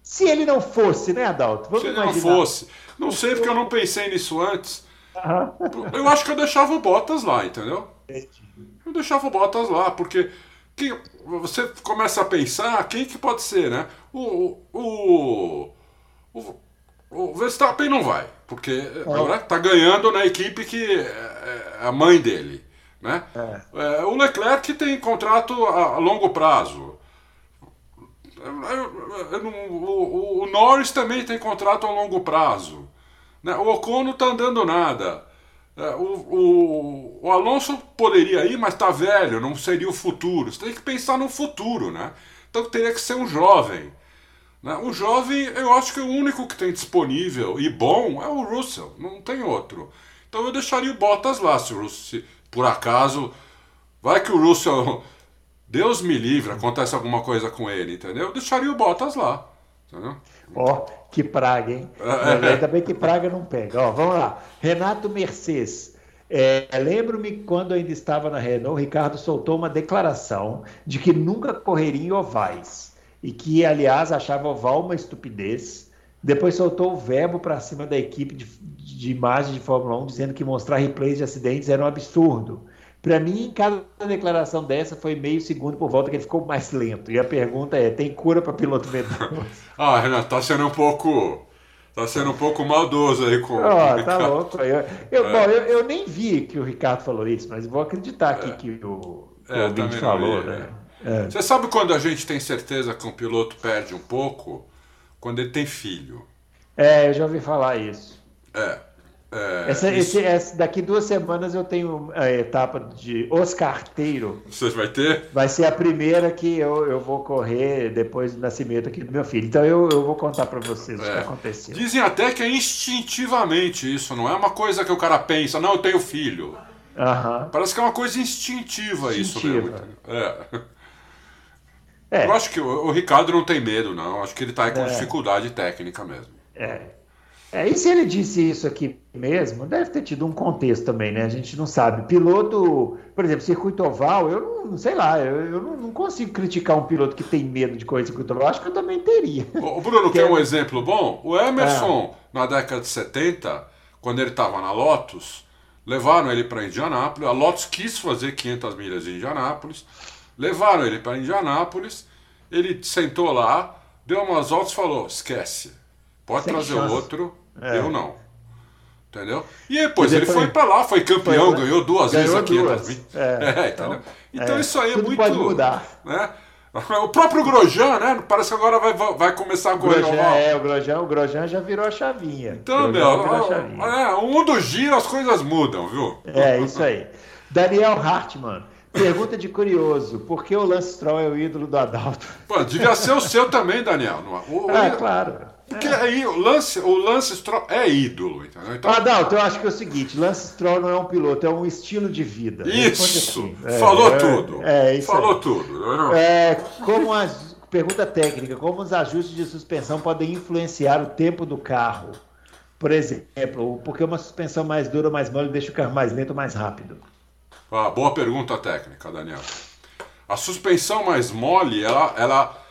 Se ele não fosse, né, Adalto? Vamos Se ele imaginar. não fosse. Não sei porque eu não pensei nisso antes. <laughs> Eu acho que eu deixava o Bottas lá, entendeu? Eu deixava o Bottas lá, porque que, você começa a pensar quem que pode ser, né? O, o, o, o Verstappen não vai, porque está ganhando na equipe que é, é a mãe dele. Né? É. É, o Leclerc tem contrato a, longo prazo. O, o, Norris também tem contrato a longo prazo. Né? O Ocon não está andando nada. É, o, o, o, Alonso poderia ir, mas está velho, não seria o futuro. Você tem que pensar no futuro, né? Então teria que ser um jovem. Né? O jovem, eu acho que o único que tem disponível e bom é o Russell, não tem outro. Então eu deixaria o Bottas lá se o Russell, por acaso, vai que o Russell, Deus me livre, acontece alguma coisa com ele, entendeu? Eu deixaria o Bottas lá, entendeu? Ó, oh, que praga, hein? É. Ainda bem que praga não pega. Ó, vamos lá. Renato Mercedes. É, Lembro-me quando ainda estava na Renault, o Ricardo soltou uma declaração de que nunca correria em ovais e que, aliás, achava oval uma estupidez. Depois soltou o verbo para cima da equipe de, de imagem de Fórmula 1 dizendo que mostrar replays de acidentes era um absurdo. Para mim, cada declaração dessa foi meio segundo por volta que ele ficou mais lento. E a pergunta é: tem cura para piloto medroso? <laughs> ah, Renato, tá sendo um pouco. Tá sendo um pouco maldoso aí com. Oh, tá louco. Eu, eu, é. Bom, eu, eu, nem vi que o Ricardo falou isso, mas vou acreditar aqui é. que o, que é, o falou, vi, né? É. Você sabe quando a gente tem certeza que um piloto perde um pouco? Quando ele tem filho. É, eu já ouvi falar isso. É. É, essa, esse, esse, daqui duas semanas eu tenho a etapa de Oscarteiro. Você vai ter? Vai ser a primeira que eu, eu vou correr depois do nascimento aqui do meu filho. Então eu, eu vou contar para vocês é. o que é. aconteceu. Dizem até que é instintivamente isso, não é uma coisa que o cara pensa, não, eu tenho filho. Uhum. Parece que é uma coisa instintiva, instintiva. isso mesmo. É. é. Eu acho que o, o, Ricardo não tem medo, não. Eu acho que ele está com é. dificuldade técnica mesmo. É. É, e se ele disse isso aqui mesmo, deve ter tido um contexto também, né? A gente não sabe. Piloto, por exemplo, circuito oval, eu não sei lá, eu, eu não consigo criticar um piloto que tem medo de correr circuito oval. Acho que eu também teria. O Bruno, quer um exemplo bom? O Emerson, é. na década de 70, quando ele estava na Lotus, levaram ele para Indianápolis. A Lotus quis fazer 500 milhas de Indianápolis, levaram ele para Indianápolis. Ele sentou lá, deu umas voltas e falou: esquece, pode Sem trazer chance. outro é. Eu não. Entendeu? E depois ele foi, foi para lá, foi campeão, foi, ganhou duas ganhou vezes aqui. Duas. É, <laughs> é, então, então é, isso aí é muito. Pode mudar. Né? <laughs> O próprio Grosjean, né? Parece que agora vai, vai começar a correr Grosjean, É, o Grosjean, o Grosjean já virou a chavinha. Então, meu, é, o mundo gira, as coisas mudam, viu? É, isso aí. Daniel Hartmann. Pergunta de curioso, por que o Lance Stroll é o ídolo do Adalto? Pô, devia ser o seu também, Daniel. O, o, ah, claro. Porque é. aí o Lance, o Lance Stroll é ídolo, entendeu? Então... Adalto, eu acho que é o seguinte: Lance Stroll não é um piloto, é um estilo de vida. Isso! Assim. É, falou é, tudo. É, isso falou aí. tudo. É, como as, pergunta técnica: como os ajustes de suspensão podem influenciar o tempo do carro? Por exemplo, porque uma suspensão mais dura ou mais mole deixa o carro mais lento ou mais rápido? Ah, boa pergunta técnica, Daniel. A suspensão mais mole, ela, ela,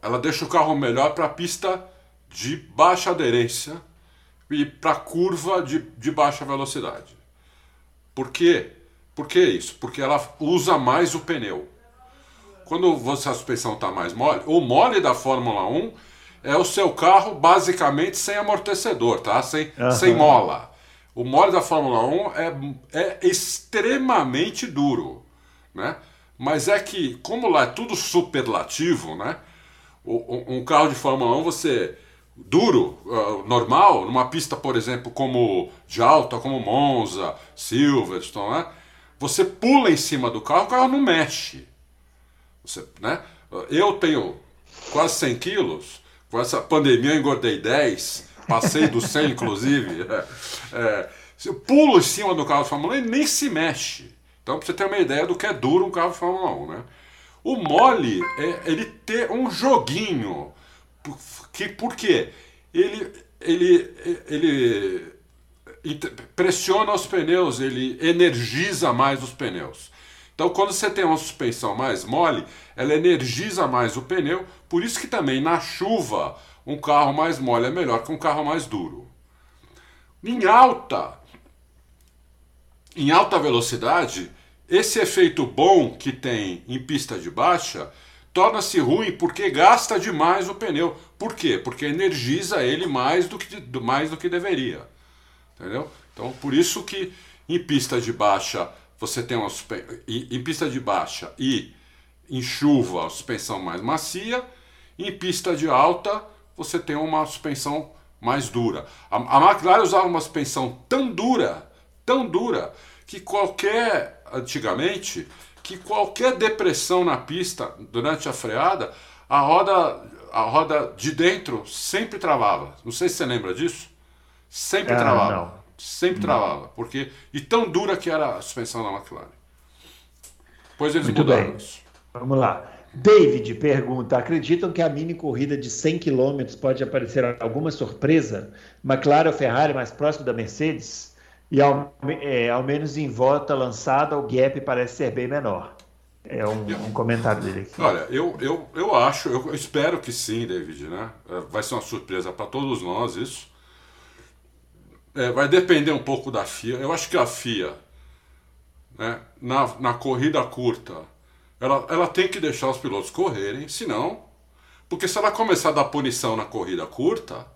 ela deixa o carro melhor para a pista de baixa aderência e para curva de, de baixa velocidade. Por quê? Por que isso? Porque ela usa mais o pneu. Quando você, a suspensão está mais mole, o mole da Fórmula 1 é o seu carro basicamente sem amortecedor, tá? Sem, uhum. sem mola. O mole da Fórmula 1 é, é extremamente duro, né? Mas é que, como lá é tudo superlativo, né? Um carro de Fórmula 1 você duro, uh, normal, numa pista, por exemplo, como de alta, como Monza, Silverstone, né? Você pula em cima do carro, o carro não mexe. Você, né? Eu tenho quase 100 quilos, com essa pandemia eu engordei 10, passei dos 100 <laughs> inclusive. É, é, eu pulo em cima do carro de Fórmula 1 e nem se mexe. Então, para você ter uma ideia do que é duro um carro de Fórmula 1, né? O mole é ele ter um joguinho que, por quê? Ele, ele, ele pressiona os pneus, ele energiza mais os pneus. Então, quando você tem uma suspensão mais mole, ela energiza mais o pneu. Por isso que também na chuva um carro mais mole é melhor que um carro mais duro. Em alta, em alta velocidade, esse efeito bom que tem em pista de baixa torna-se ruim porque gasta demais o pneu. Por quê? Porque energiza ele mais do que, mais do que deveria. Entendeu? Então, por isso que em pista de baixa você tem uma em pista de baixa e em chuva a suspensão mais macia, em pista de alta você tem uma suspensão mais dura. A, a McLaren usava uma suspensão tão dura, tão dura, que qualquer antigamente que qualquer depressão na pista durante a freada, a roda, a roda de dentro sempre travava. Não sei se você lembra disso. Sempre ah, travava. Não. Sempre não. travava. Porque, e tão dura que era a suspensão da McLaren. Pois eles Muito mudaram bem. isso. Vamos lá. David pergunta: acreditam que a mini corrida de 100 km pode aparecer alguma surpresa? McLaren ou Ferrari mais próximo da Mercedes? E ao, é, ao menos em volta lançada, o gap parece ser bem menor. É um, um comentário dele aqui. Olha, eu, eu, eu acho, eu espero que sim, David, né? É, vai ser uma surpresa para todos nós isso. É, vai depender um pouco da FIA. Eu acho que a FIA, né, na, na corrida curta, ela, ela tem que deixar os pilotos correrem, senão. Porque se ela começar a dar punição na corrida curta,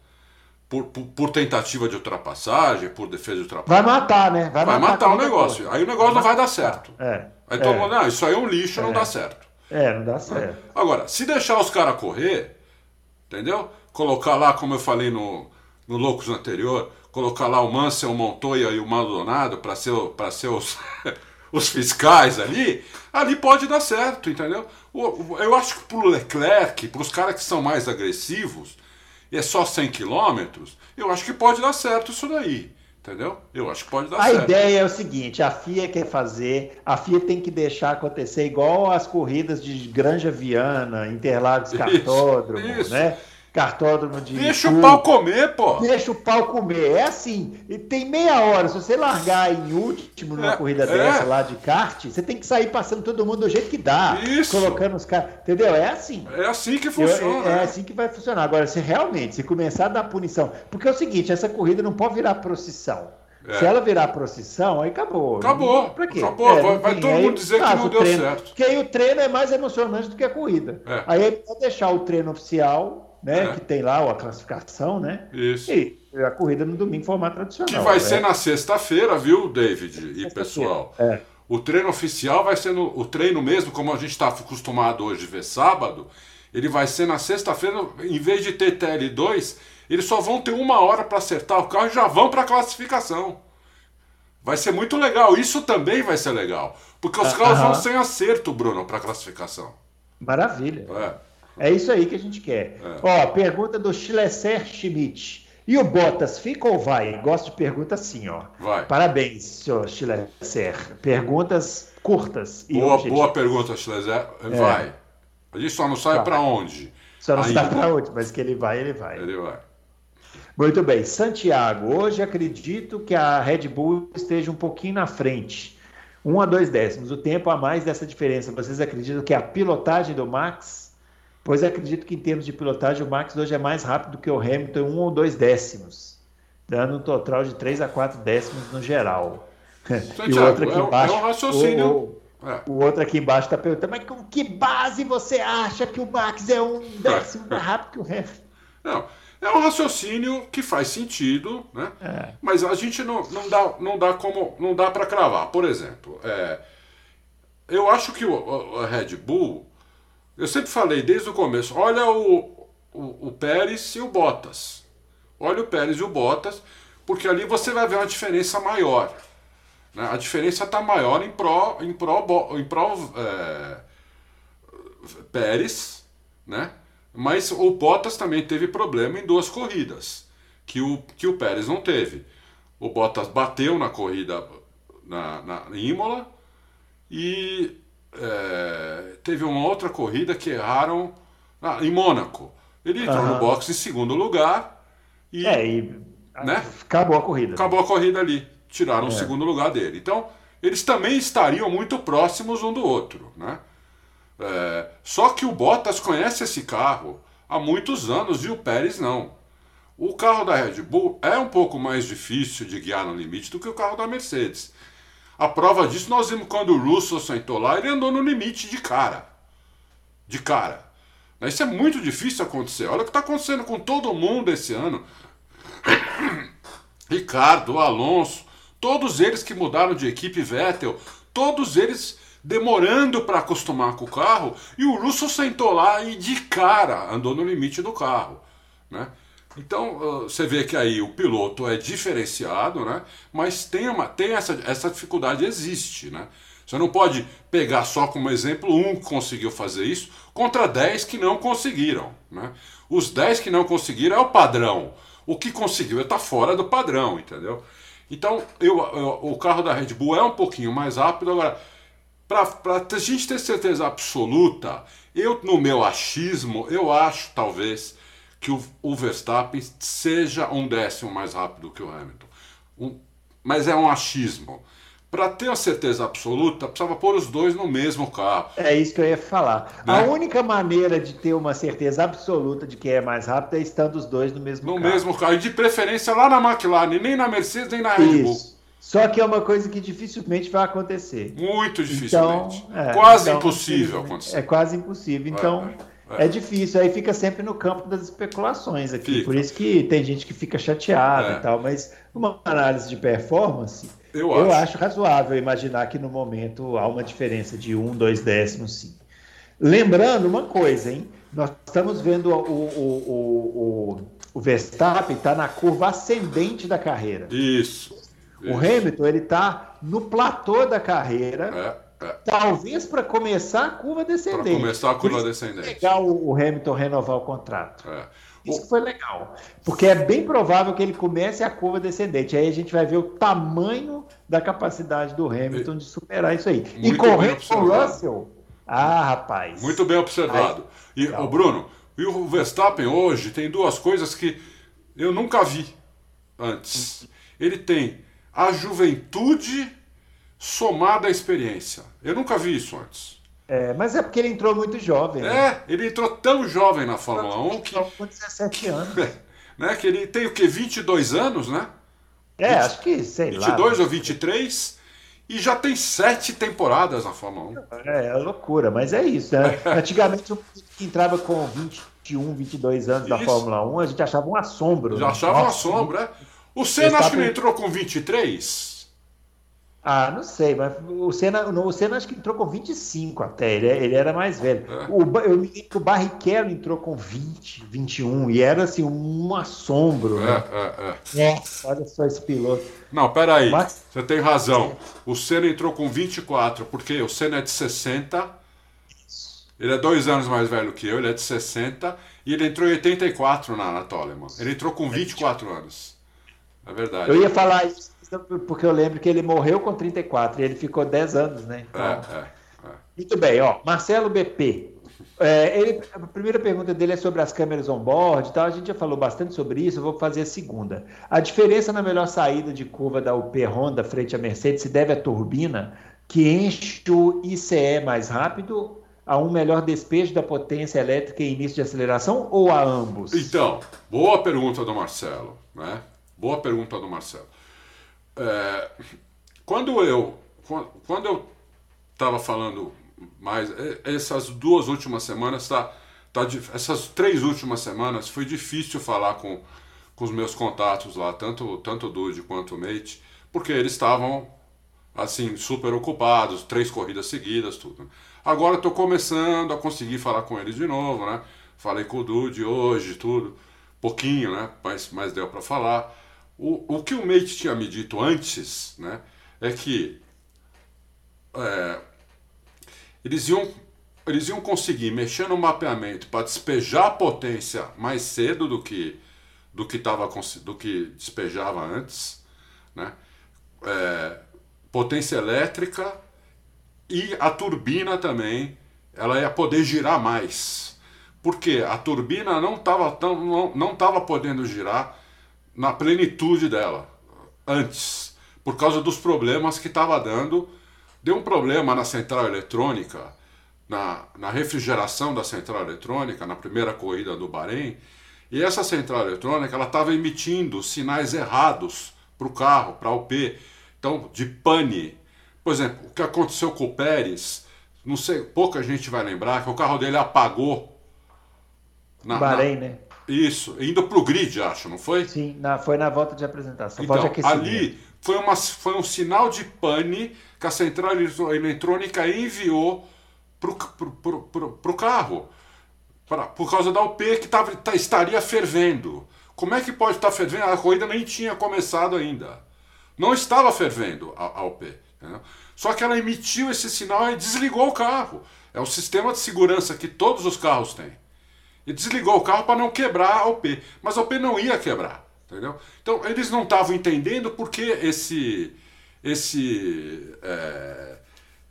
por, por, por, tentativa de ultrapassagem, por defesa de ultrapassagem. Vai matar, né? Vai, vai matar, matar o negócio. Coisa. Aí o negócio vai não vai dar certo. É. Aí todo é. mundo, ah, isso aí é um lixo, não é. dá certo. É, não dá certo. Agora, se deixar os caras correr, entendeu? Colocar lá, como eu falei no, no Loucos anterior, colocar lá o Mansell, o Montoya e o Maldonado para ser, pra ser os, <laughs> os fiscais ali, ali pode dar certo, entendeu? Eu acho que pro Leclerc, para os caras que são mais agressivos, e é só 100 quilômetros, eu acho que pode dar certo isso daí. Entendeu? Eu acho que pode dar a certo. A ideia é o seguinte: a FIA quer fazer, a FIA tem que deixar acontecer igual as corridas de Granja Viana, Interlagos Cartódromo, isso, isso. né? Cartódromo de. Deixa o pau comer, pô. Deixa o pau comer. É assim. E tem meia hora. Se você largar em último numa é, corrida é. dessa lá de kart, você tem que sair passando todo mundo do jeito que dá. Isso. Colocando os caras. Entendeu? É assim. É assim que funciona. Eu, é, é, assim que vai funcionar. Agora, se realmente, se começar a dar punição. Porque é o seguinte: essa corrida não pode virar procissão. É. Se ela virar procissão, aí acabou. Acabou. Pra quê? Acabou. É, vai, vai todo mundo dizer que não deu treino, certo. Porque aí o treino é mais emocionante do que a corrida. É. Aí pode deixar o treino oficial né? É. Que tem lá a classificação, né? Isso. E a corrida no domingo formato tradicional. Que vai né? ser na sexta-feira, viu, David e pessoal? É. O treino oficial vai ser no, o treino mesmo, como a gente está acostumado hoje ver sábado, ele vai ser na sexta-feira, em vez de ter TL2, eles só vão ter uma hora para acertar o carro e já vão para a classificação. Vai ser muito legal. Isso também vai ser legal. Porque os ah, carros vão sem acerto, Bruno, para a classificação. Maravilha. É. É isso aí que a gente quer. É. Ó, pergunta do Schlesser Schmidt. E o Bottas fica ou vai? Gosto de pergunta assim, ó. Vai. Parabéns, senhor Schlesser. Perguntas curtas. boa, boa pergunta, Schlesser. É. Vai. A gente só não sabe tá. para onde. Só não sabe para onde, mas que ele vai, ele vai. Ele vai. Muito bem. Santiago, hoje acredito que a Red Bull esteja um pouquinho na frente. Um a dois décimos. O tempo a mais dessa diferença. Vocês acreditam que a pilotagem do Max Pois acredito que em termos de pilotagem o Max hoje é mais rápido que o Hamilton, um ou dois décimos, dando um total de três a quatro décimos no geral. <laughs> e o outro aqui é, embaixo, é um raciocínio. O, é. o outro aqui embaixo está perguntando, mas com que base você acha que o Max é um décimo mais rápido que o Hamilton? <laughs> Não, é um raciocínio que faz sentido, né? É. Mas a gente não, não dá, não dá como, não dá para cravar. Por exemplo, é, eu acho que o, o Red Bull eu sempre falei desde o começo: olha o, o, o Pérez e o Bottas. Olha o Pérez e o Bottas, porque ali você vai ver uma diferença maior. Né? A diferença está maior em pró, em pró, em pró é, Pérez, né? mas o Bottas também teve problema em duas corridas, que o, que o Pérez não teve. O Bottas bateu na corrida na, na Imola e é, teve uma outra corrida que erraram ah, em Mônaco. Ele entrou uhum. no box em segundo lugar e, é, e né? acabou a corrida. Acabou a corrida ali. Tiraram é. o segundo lugar dele. Então, eles também estariam muito próximos um do outro. Né? É, só que o Bottas conhece esse carro há muitos anos e o Pérez não. O carro da Red Bull é um pouco mais difícil de guiar no limite do que o carro da Mercedes. A prova disso nós vimos quando o Russell sentou lá, ele andou no limite de cara. De cara. Isso é muito difícil acontecer. Olha o que está acontecendo com todo mundo esse ano. <coughs> Ricardo, Alonso, todos eles que mudaram de equipe, Vettel, todos eles demorando para acostumar com o carro, e o Russell sentou lá e de cara andou no limite do carro. Né? Então você vê que aí o piloto é diferenciado, né? mas tem, uma, tem essa, essa dificuldade, existe. Né? Você não pode pegar só como exemplo um que conseguiu fazer isso contra 10 que não conseguiram. Né? Os 10 que não conseguiram é o padrão. O que conseguiu está fora do padrão, entendeu? Então eu, eu, o carro da Red Bull é um pouquinho mais rápido. Agora, para a gente ter certeza absoluta, eu no meu achismo, eu acho talvez que o, o Verstappen seja um décimo mais rápido que o Hamilton. Um, mas é um achismo. Para ter a certeza absoluta, precisava pôr os dois no mesmo carro. É isso que eu ia falar. Né? A única maneira de ter uma certeza absoluta de quem é mais rápido é estando os dois no mesmo no carro. No mesmo carro. E de preferência lá na McLaren, nem na Mercedes, nem na Red Bull. Isso. Só que é uma coisa que dificilmente vai acontecer. Muito dificilmente. Então, é, quase então, impossível acontecer. É quase impossível. Então. É é. É. difícil, aí fica sempre no campo das especulações aqui. Fica. Por isso que tem gente que fica chateada é. e tal, mas uma análise de performance, eu, eu acho. acho. razoável imaginar que no momento há uma diferença de um, dois décimos, sim. Lembrando uma coisa, hein? Nós estamos vendo o, o, o, o Verstappen está na curva ascendente da carreira. Isso. O Hamilton ele está no platô da carreira. É, é. Talvez para começar a curva descendente. Para começar a curva descendente. legal o Hamilton renovar o contrato. É. Isso foi legal. Porque é bem provável que ele comece a curva descendente. Aí a gente vai ver o tamanho da capacidade do Hamilton de superar isso aí. Muito e correr com o Russell. Ah, rapaz. Muito bem observado. E, o Bruno, e o Verstappen hoje tem duas coisas que eu nunca vi antes. Ele tem a juventude somada à experiência. Eu nunca vi isso antes. É, mas é porque ele entrou muito jovem. Né? É, ele entrou tão jovem na Fórmula 1 que. Com 17 anos. É, <laughs> né, que ele tem o quê? 22 anos, né? É, 20, acho que, sei 22 lá. 22 ou 23 e já tem sete temporadas na Fórmula 1. É, é loucura, mas é isso. Né? <laughs> Antigamente, que entrava com 21, 22 anos isso. da Fórmula 1, a gente achava um assombro. Já né? achava Nossa, um assombro, é. O Senna acho que não entrou com 23? Ah, não sei, mas o Senna, o Senna acho que entrou com 25 até, ele, ele era mais velho. É. O, eu me lembro que o Barrichello entrou com 20, 21, e era assim, um assombro. Né? É, é, é. Nossa, olha só esse piloto. Não, peraí, mas... você tem razão. O Senna entrou com 24, porque o Senna é de 60, ele é dois anos mais velho que eu, ele é de 60, e ele entrou em 84 na, na Toleman. Ele entrou com 24 anos. É verdade. Eu ia falar isso porque eu lembro que ele morreu com 34 e ele ficou 10 anos, né? Então, é, é, é. Muito bem, ó. Marcelo BP. Ele, a primeira pergunta dele é sobre as câmeras on-board e tal. A gente já falou bastante sobre isso, eu vou fazer a segunda. A diferença na melhor saída de curva da UP Honda frente à Mercedes se deve à turbina, que enche o ICE mais rápido, a um melhor despejo da potência elétrica e início de aceleração, ou a ambos? Então, boa pergunta do Marcelo, né? Boa pergunta do Marcelo. É, quando eu quando eu estava falando mais essas duas últimas semanas tá, tá essas três últimas semanas foi difícil falar com, com os meus contatos lá tanto tanto o Dude quanto o Mate porque eles estavam assim super ocupados três corridas seguidas tudo. Agora estou começando a conseguir falar com eles de novo né? Falei com o Dude hoje tudo pouquinho né? Mas mas deu para falar o, o que o Mate tinha me dito antes né, é que é, eles, iam, eles iam conseguir mexer no mapeamento para despejar a potência mais cedo do que do que, tava, do que despejava antes, né? É, potência elétrica e a turbina também ela ia poder girar mais. Porque a turbina não estava não, não podendo girar na plenitude dela, antes, por causa dos problemas que estava dando. Deu um problema na central eletrônica, na, na refrigeração da central eletrônica, na primeira corrida do Bahrein, e essa central eletrônica ela estava emitindo sinais errados para o carro, para o P, então de pane. Por exemplo, o que aconteceu com o Pérez, não sei, pouca gente vai lembrar que o carro dele apagou. Na, Bahrein, na, né? Isso, indo para o grid, acho, não foi? Sim, na, foi na volta de apresentação. Então, ali foi, uma, foi um sinal de pane que a central eletrônica enviou para o carro, pra, por causa da UP que tava, tá, estaria fervendo. Como é que pode estar tá fervendo? A corrida nem tinha começado ainda. Não estava fervendo a, a UP. Entendeu? Só que ela emitiu esse sinal e desligou o carro. É o sistema de segurança que todos os carros têm desligou o carro para não quebrar a OP. Mas a OP não ia quebrar, entendeu? Então eles não estavam entendendo por que esse, esse, é,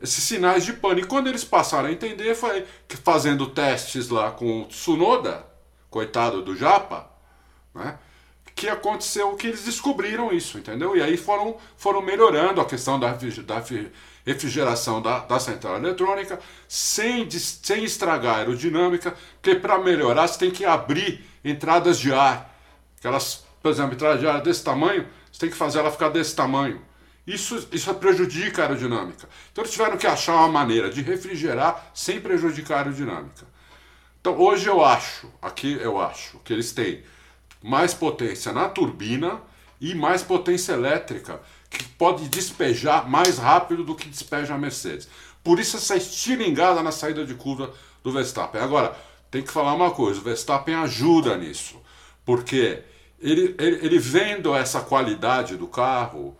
esses sinais de pânico. Quando eles passaram a entender, foi fazendo testes lá com o Tsunoda, coitado do Japa, né? que aconteceu que eles descobriram isso, entendeu? E aí foram, foram melhorando a questão da, da refrigeração da, da central eletrônica sem, sem estragar a aerodinâmica, porque para melhorar você tem que abrir entradas de ar. Aquelas, por exemplo, entrada de ar desse tamanho, você tem que fazer ela ficar desse tamanho. Isso, isso prejudica a aerodinâmica. Então eles tiveram que achar uma maneira de refrigerar sem prejudicar a aerodinâmica. Então hoje eu acho, aqui eu acho, que eles têm mais potência na turbina e mais potência elétrica, que pode despejar mais rápido do que despeja a Mercedes. Por isso essa estilingada na saída de curva do Verstappen. Agora, tem que falar uma coisa, o Verstappen ajuda nisso, porque ele, ele, ele vendo essa qualidade do carro,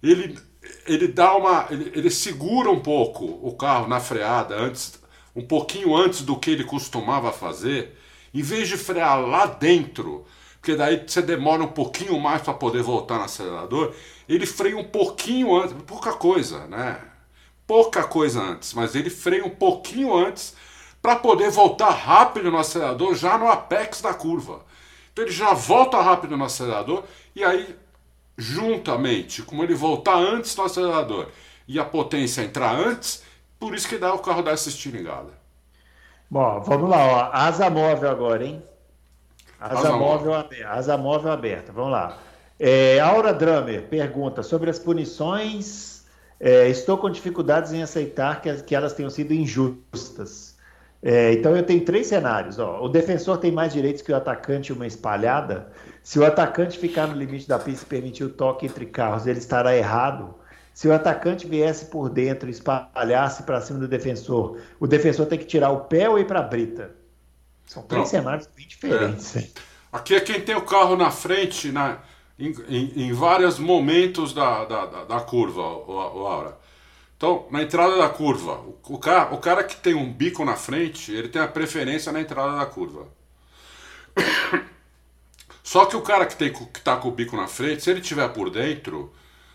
ele, ele dá uma. Ele, ele segura um pouco o carro na freada antes, um pouquinho antes do que ele costumava fazer, em vez de frear lá dentro, porque daí você demora um pouquinho mais para poder voltar no acelerador, ele freia um pouquinho antes, pouca coisa, né? Pouca coisa antes, mas ele freia um pouquinho antes para poder voltar rápido no acelerador já no apex da curva. Então ele já volta rápido no acelerador e aí, juntamente, como ele voltar antes no acelerador e a potência entrar antes, por isso que dá o carro dar essa estilingada. Bom, vamos lá, ó. asa móvel agora, hein? Asa, asa móvel, aberta. Asa móvel aberta, vamos lá. É, Aura Drummer pergunta sobre as punições. É, estou com dificuldades em aceitar que, que elas tenham sido injustas. É, então eu tenho três cenários. Ó. O defensor tem mais direitos que o atacante uma espalhada. Se o atacante ficar no limite da pista e permitir o toque entre carros, ele estará errado. Se o atacante viesse por dentro e espalhasse para cima do defensor, o defensor tem que tirar o pé ou ir para a brita. São três cenários bem diferentes. É. Aqui é quem tem o carro na frente, na, em, em, em vários momentos da, da, da, da curva, o, o Aura. Então, na entrada da curva, o, cara, o cara que tem um bico na frente, ele tem a preferência na entrada da curva. <coughs> Só que o cara que, tem, que tá com o bico na frente, se ele tiver por dentro,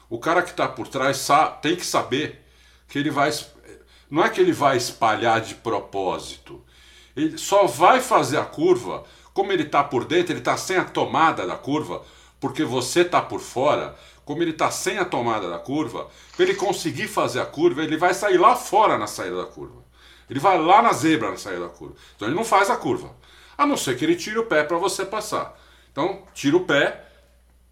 o cara que está por trás tem que saber que ele vai. Não é que ele vai espalhar de propósito. Ele só vai fazer a curva, como ele está por dentro, ele está sem a tomada da curva, porque você está por fora como ele está sem a tomada da curva, para ele conseguir fazer a curva, ele vai sair lá fora na saída da curva. Ele vai lá na zebra na saída da curva. Então ele não faz a curva. A não ser que ele tire o pé para você passar. Então, tira o pé,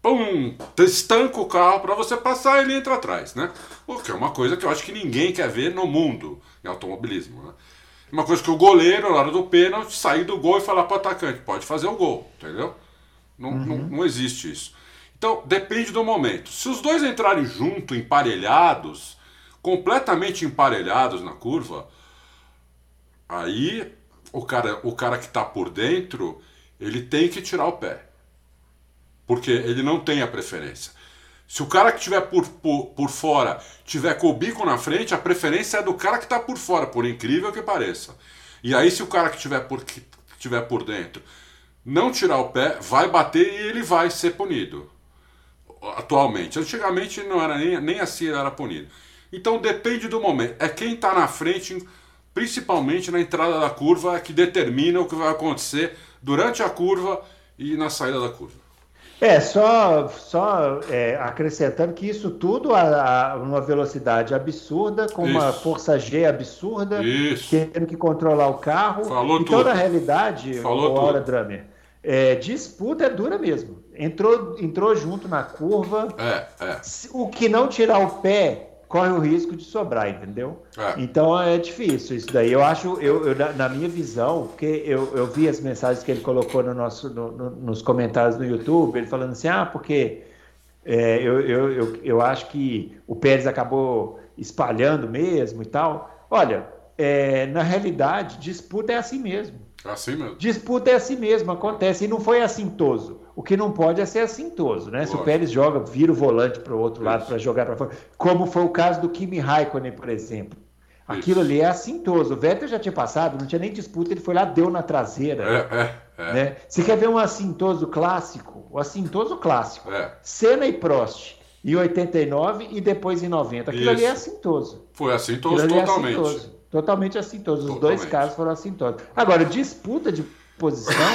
pum, estanca o carro para você passar e ele entra atrás, né? O que é uma coisa que eu acho que ninguém quer ver no mundo em automobilismo, né? Uma coisa que o goleiro, na hora do pênalti, sair do gol e falar para o atacante, pode fazer o gol, entendeu? Não, uhum. não, não existe isso. Então, depende do momento. Se os dois entrarem junto, emparelhados, completamente emparelhados na curva, aí o cara, o cara que está por dentro, ele tem que tirar o pé. Porque ele não tem a preferência. Se o cara que estiver por, por, por fora tiver com o bico na frente, a preferência é do cara que está por fora, por incrível que pareça. E aí, se o cara que estiver por, que tiver por dentro não tirar o pé, vai bater e ele vai ser punido atualmente. Antigamente não era nem, nem assim era punido. Então depende do momento. É quem está na frente, principalmente na entrada da curva, que determina o que vai acontecer durante a curva e na saída da curva. É, só, só é, acrescentando que isso tudo a, a, uma velocidade absurda, com isso. uma força G absurda, isso. tendo que controlar o carro. Falou então, tudo. na realidade, Falou o Hora Drummer, é, disputa é dura mesmo entrou, entrou junto na curva. É, é. O que não tirar o pé corre o risco de sobrar, entendeu? É. Então é difícil isso daí. Eu acho, eu, eu na minha visão, porque eu, eu vi as mensagens que ele colocou no nosso, no, no, nos comentários no YouTube, ele falando assim, ah, porque é, eu, eu, eu, eu acho que o Pérez acabou espalhando mesmo e tal. Olha, é, na realidade, disputa é assim mesmo. É assim mesmo. Disputa é assim mesmo, acontece. E não foi assintoso. O que não pode é ser assintoso, né? Se o Pérez joga, vira o volante para o outro Isso. lado para jogar para fora. Como foi o caso do Kimi Raikkonen, por exemplo. Aquilo Isso. ali é assintoso. O Vettel já tinha passado, não tinha nem disputa, ele foi lá, deu na traseira. É, é, é. Né? Você quer ver um assintoso clássico? O assintoso clássico. É. Senna e Prost, em 89 e depois em 90. Aquilo Isso. ali é assintoso. Foi assintoso é totalmente. É assintoso. Totalmente assintoso. Os Totalmente. dois casos foram assintosos. Agora, disputa de posição. <coughs>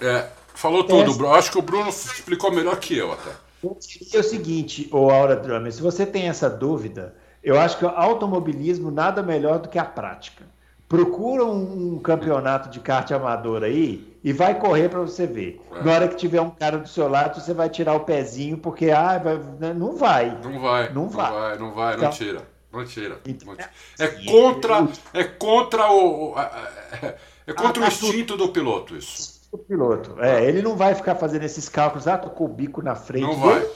É, falou tudo, é... Bruno. Acho que o Bruno explicou melhor que eu até. É o seguinte, o Aura Drummer, se você tem essa dúvida, eu acho que o automobilismo nada melhor do que a prática. Procura um, campeonato de kart amador aí e vai correr para você ver. É. Na hora que tiver um cara do seu lado, você vai tirar o pezinho, porque ah, vai, não vai. Não vai. Não, não vai. vai. Não vai, não então, tira. Mentira. Mentira. É contra, é contra o. É contra o instinto do piloto isso. O piloto. É, ele não vai ficar fazendo esses cálculos, ah, tocou o bico na frente. Não vai. Ele,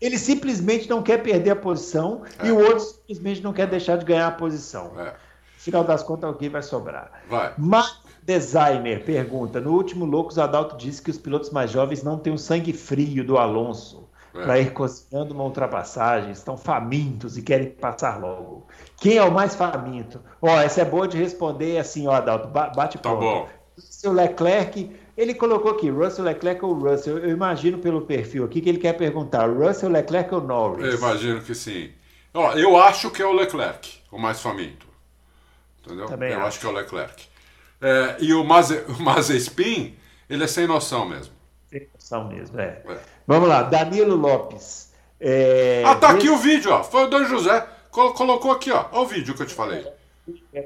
ele simplesmente não quer perder a posição é. e o outro simplesmente não quer deixar de ganhar a posição. É. Final das contas, alguém vai sobrar. Vai. Mas Designer pergunta: No último Loucos, Adalto disse que os pilotos mais jovens não têm o sangue frio do Alonso é. para ir cozinhando uma ultrapassagem, estão famintos e querem passar logo. Quem é o mais faminto? Ó, oh, essa é boa de responder assim, ó, Adalto, bate tá pronto. bom. Seu Leclerc, ele colocou aqui, Russell Leclerc ou Russell? Eu imagino pelo perfil aqui que ele quer perguntar, Russell Leclerc ou Norris? Eu imagino que sim. Ó, eu acho que é o Leclerc, o mais faminto. Entendeu? Também eu acho. acho que é o Leclerc. É, e o, Maze, <laughs> o Mazespin, ele é sem noção mesmo. Sem noção mesmo, é. é. Vamos lá, Danilo Lopes. É... Ah, tá aqui o vídeo, ó. Foi o Dan José. colocou aqui, ó. Olha o vídeo que eu te falei.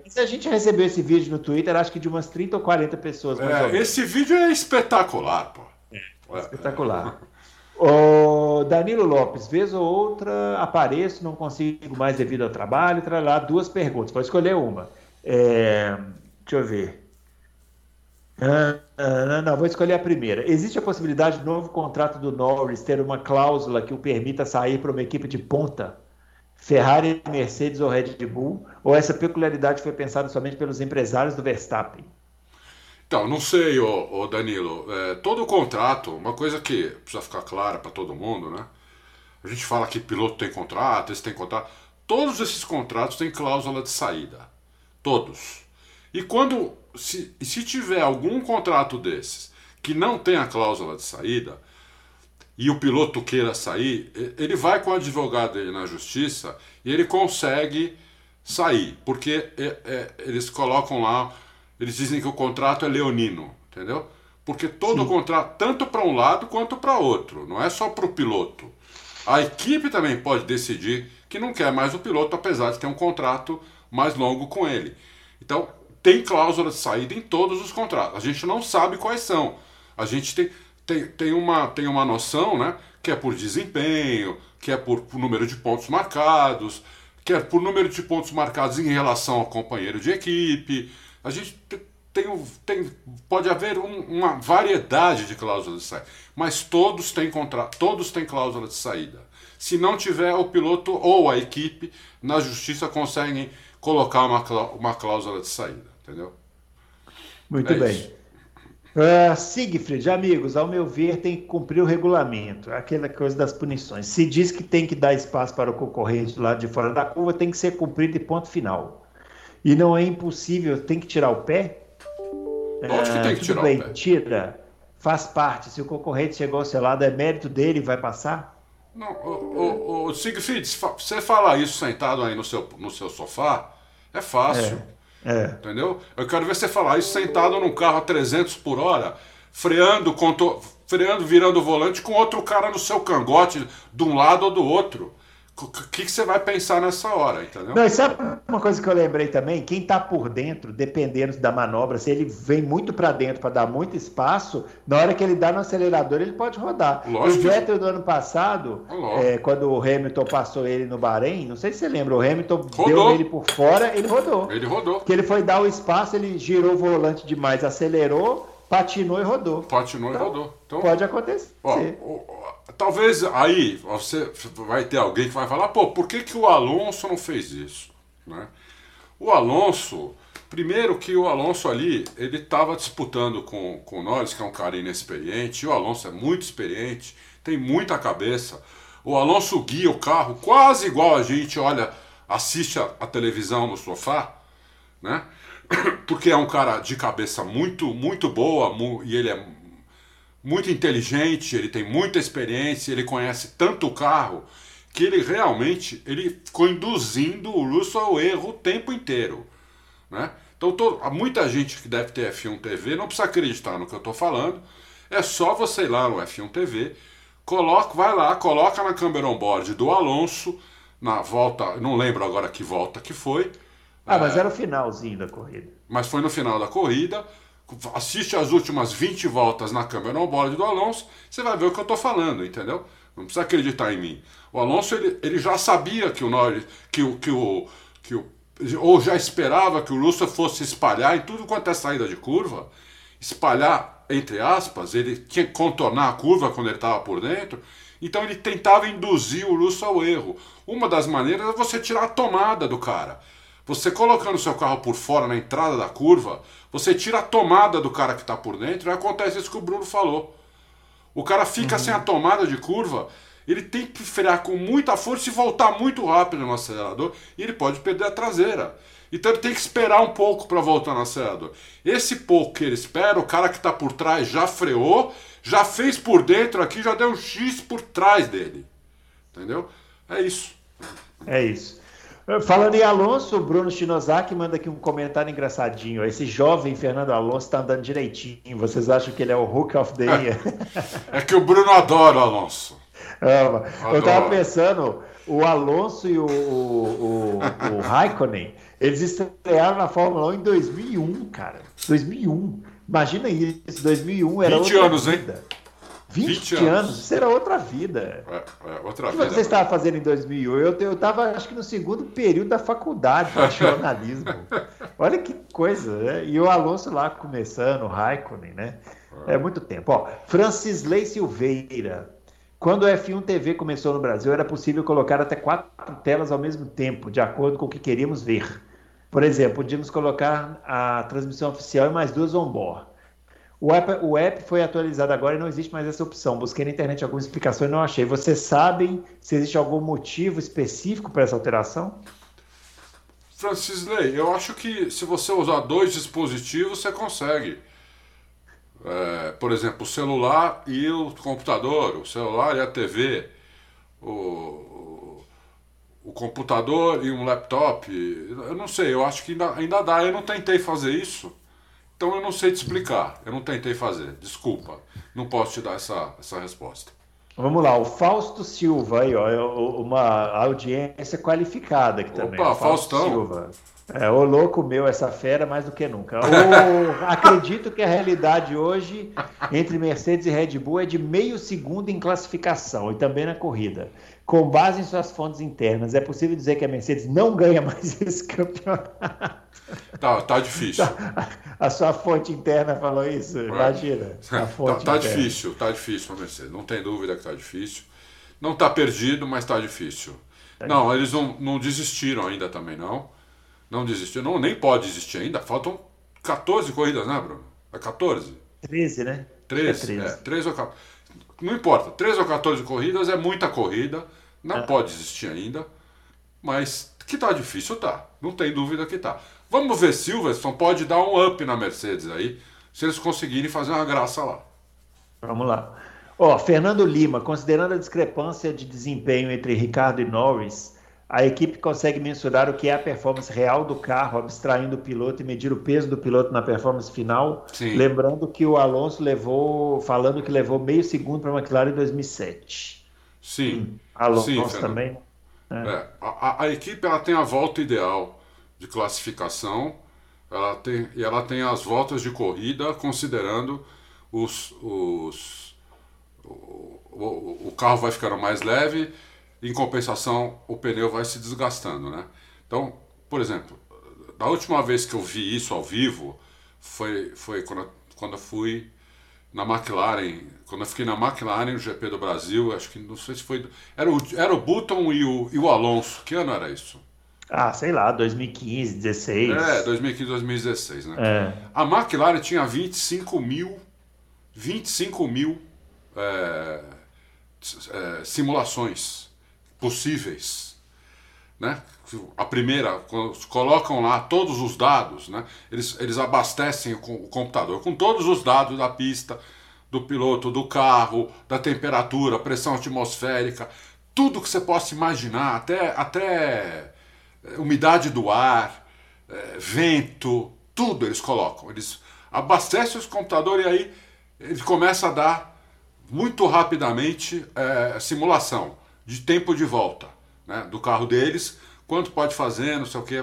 Se a gente recebeu esse vídeo no Twitter, acho que de umas 30 ou 40 pessoas. É, esse vídeo é espetacular, pô. É, é espetacular. <laughs> O Danilo Lopes, vez ou outra apareço, não consigo mais devido ao trabalho, lá duas perguntas, pode escolher uma. É, deixa eu ver. Ah, não, não, vou escolher a primeira. Existe a possibilidade de novo contrato do Norris ter uma cláusula que o permita sair para uma equipe de ponta? Ferrari, Mercedes ou Red Bull? Ou essa peculiaridade foi pensada somente pelos empresários do Verstappen? Então, não sei, ô, ô Danilo. É, todo contrato, uma coisa que precisa ficar clara para todo mundo, né? A gente fala que piloto tem contrato, esse tem contrato. Todos esses contratos têm cláusula de saída. Todos. E quando se, se tiver algum contrato desses que não tem a cláusula de saída e o piloto queira sair, ele vai com o advogado dele na justiça e ele consegue sair, porque é, é, eles colocam lá, eles dizem que o contrato é leonino, entendeu? Porque todo Sim. contrato, tanto para um lado quanto para outro, não é só para o piloto. A equipe também pode decidir que não quer mais o piloto, apesar de ter um contrato mais longo com ele. Então, tem cláusula de saída em todos os contratos. A gente não sabe quais são. A gente tem, tem, tem, uma, tem uma noção, né? Que é por desempenho, que é por, por número de pontos marcados, que é por número de pontos marcados em relação ao companheiro de equipe. A gente tem, tem, pode haver um, uma variedade de cláusulas de saída, mas todos têm, contra, todos têm cláusula de saída. Se não tiver, o piloto ou a equipe na justiça conseguem colocar uma, uma cláusula de saída entendeu? Muito é bem. Uh, Siegfried, amigos, ao meu ver, tem que cumprir o regulamento, aquela coisa das punições. Se diz que tem que dar espaço para o concorrente do lado de fora da curva, tem que ser cumprido de ponto final. E não é impossível, tem que tirar o pé? Onde que tem que tirar bem, o pé? Tira, faz parte. Se o concorrente chegou ao seu lado, é mérito dele, vai passar? Não, o, o, o Siegfried, você falar isso sentado aí no seu, no seu sofá, é fácil. É. É. Entendeu? Eu quero ver você falar isso sentado num carro a 300 por hora, freando, freando, virando o volante com outro cara no seu cangote, de um lado ou do outro. O que, que, você vai pensar nessa hora, entendeu? Não, sabe uma coisa que eu lembrei também? Quem está por dentro, dependendo da manobra, se ele vem muito para dentro para dar muito espaço, na hora que ele dá no acelerador, ele pode rodar. Lógico. O Vettel do ano passado, é, quando o Hamilton passou ele no Bahrein, não sei se você lembra, o Hamilton rodou. deu ele por fora, ele rodou. Ele rodou. Que ele foi dar o espaço, ele girou o volante demais, acelerou, patinou e rodou. Patinou então, e rodou. Então, pode acontecer. Ó, talvez aí você vai ter alguém que vai falar, pô, por que, que o Alonso não fez isso? Né? O Alonso, primeiro que o Alonso ali, ele estava disputando com, com o Norris, que é um cara inexperiente, e o Alonso é muito experiente, tem muita cabeça. O Alonso guia o carro quase igual a gente, olha, assiste a, a televisão no sofá, né? Porque é um cara de cabeça muito, muito boa, e ele é muito inteligente, ele tem muita experiência, ele conhece tanto o carro que ele realmente ele ficou induzindo o Russell ao erro o tempo inteiro, né? Então tô, muita gente que deve ter F1 TV não precisa acreditar no que eu estou falando, é só você ir lá no F1 TV, coloca, vai lá, coloca na câmera on-board do Alonso na volta, não lembro agora que volta que foi. Ah, é, mas era o finalzinho da corrida. Mas foi no final da corrida assiste as últimas 20 voltas na câmera on-board do Alonso, você vai ver o que eu estou falando, entendeu? Não precisa acreditar em mim. O Alonso ele, ele já sabia que o Norris, que o, que o, que o, ou já esperava que o Russell fosse espalhar em tudo quanto é saída de curva, espalhar, entre aspas, ele tinha que contornar a curva quando ele estava por dentro, então ele tentava induzir o Russell ao erro. Uma das maneiras é você tirar a tomada do cara. Você colocando seu carro por fora na entrada da curva, você tira a tomada do cara que está por dentro e acontece isso que o Bruno falou. O cara fica uhum. sem a tomada de curva, ele tem que frear com muita força e voltar muito rápido no acelerador e ele pode perder a traseira. Então ele tem que esperar um pouco para voltar no acelerador. Esse pouco que ele espera, o cara que está por trás já freou, já fez por dentro aqui, já deu um X por trás dele. Entendeu? É isso. É isso. Falando em Alonso, o Bruno Shinozaki manda aqui um comentário engraçadinho. Esse jovem Fernando Alonso está andando direitinho. Vocês acham que ele é o Hook of the Year? é que o Bruno adora o Alonso. Ama. Eu estava pensando, o Alonso e o, o, o, o Raikkonen, eles estrearam na Fórmula 1 em 2001, cara. 2001. Imagina isso, 2001 era 20 anos, vida. hein? 20, 20 anos. anos. Isso era outra vida. É, é, outra o que vida. você estava fazendo em 2001? Eu estava, acho que no segundo período da faculdade de <laughs> jornalismo. Olha que coisa, né? E o Alonso lá começando, o Raikkonen, né? É muito tempo. Ó, Francisley Silveira. Quando o F1 TV começou no Brasil, era possível colocar até quatro telas ao mesmo tempo, de acordo com o que queríamos ver. Por exemplo, podíamos colocar a transmissão oficial e mais duas on-board. O app, o app foi atualizado agora e não existe mais essa opção. Busquei na internet algumas explicações e não achei. Vocês sabem se existe algum motivo específico para essa alteração? Francis Ley, eu acho que se você usar dois dispositivos, você consegue. É, por exemplo, o celular e o computador, o celular e a TV, o, o computador e um laptop. Eu não sei, eu acho que ainda, ainda dá. Eu não tentei fazer isso. Então eu não sei te explicar, eu não tentei fazer, desculpa, não posso te dar essa, essa resposta. Vamos lá, o Fausto Silva aí, ó, é uma audiência qualificada aqui também. Opa, Faustão. Silva. É, o louco meu, essa fera, mais do que nunca. <laughs> Acredito que a realidade hoje entre Mercedes e Red Bull é de meio segundo em classificação e também na corrida. Com base em suas fontes internas, é possível dizer que a Mercedes não ganha mais <laughs> esse campeonato? Tá, tá difícil. A sua fonte interna falou isso? Imagina. <laughs> tá, tá difícil, tá difícil a Mercedes. Não tem dúvida que tá difícil. Não tá perdido, mas tá difícil. Tá não, difícil. eles não, não desistiram ainda também, não. Não desistiram. Não, nem pode desistir ainda. Faltam 14 corridas, né, Bruno? É 14? 13, né? 13, é 13. É, 13 ou 14. Não importa, 13 ou 14 corridas é muita corrida. Não é. pode desistir ainda. Mas que tá difícil, tá. Não tem dúvida que tá. Vamos ver Silverstone pode dar um up na Mercedes aí, se eles conseguirem fazer uma graça lá. Vamos lá. Ó, Fernando Lima, considerando a discrepância de desempenho entre Ricardo e Norris, a equipe consegue mensurar o que é a performance real do carro, abstraindo o piloto e medir o peso do piloto na performance final. Sim. Lembrando que o Alonso levou, falando que levou meio segundo para a McLaren em 2007. Sim. Alonso Sim, também. É. É, a, a, equipe ela tem a volta ideal de classificação ela tem, e ela tem as voltas de corrida considerando os, os, o, o, o carro vai ficando mais leve, em compensação o pneu vai se desgastando. Né? Então, por exemplo, da última vez que eu vi isso ao vivo foi, foi quando, quando eu fui na McLaren, quando eu fiquei na McLaren, no GP do Brasil, acho que não sei se foi. Era o, era o Button e o, e o Alonso. Que ano era isso? Ah, sei lá, 2015, 16. É, 2015, 2016, né? É. A McLaren tinha 25 mil, 25 mil é, é, simulações possíveis, né? A primeira, colocam lá todos os dados, né? Eles, eles abastecem o, computador com todos os dados da pista, do piloto, do carro, da temperatura, pressão atmosférica, tudo que você possa imaginar, até, até é, umidade do ar, é, vento, tudo eles colocam. Eles abastecem os computadores e aí ele começa a dar muito rapidamente é, simulação de tempo de volta né, do carro deles, quanto pode fazer, não sei o que.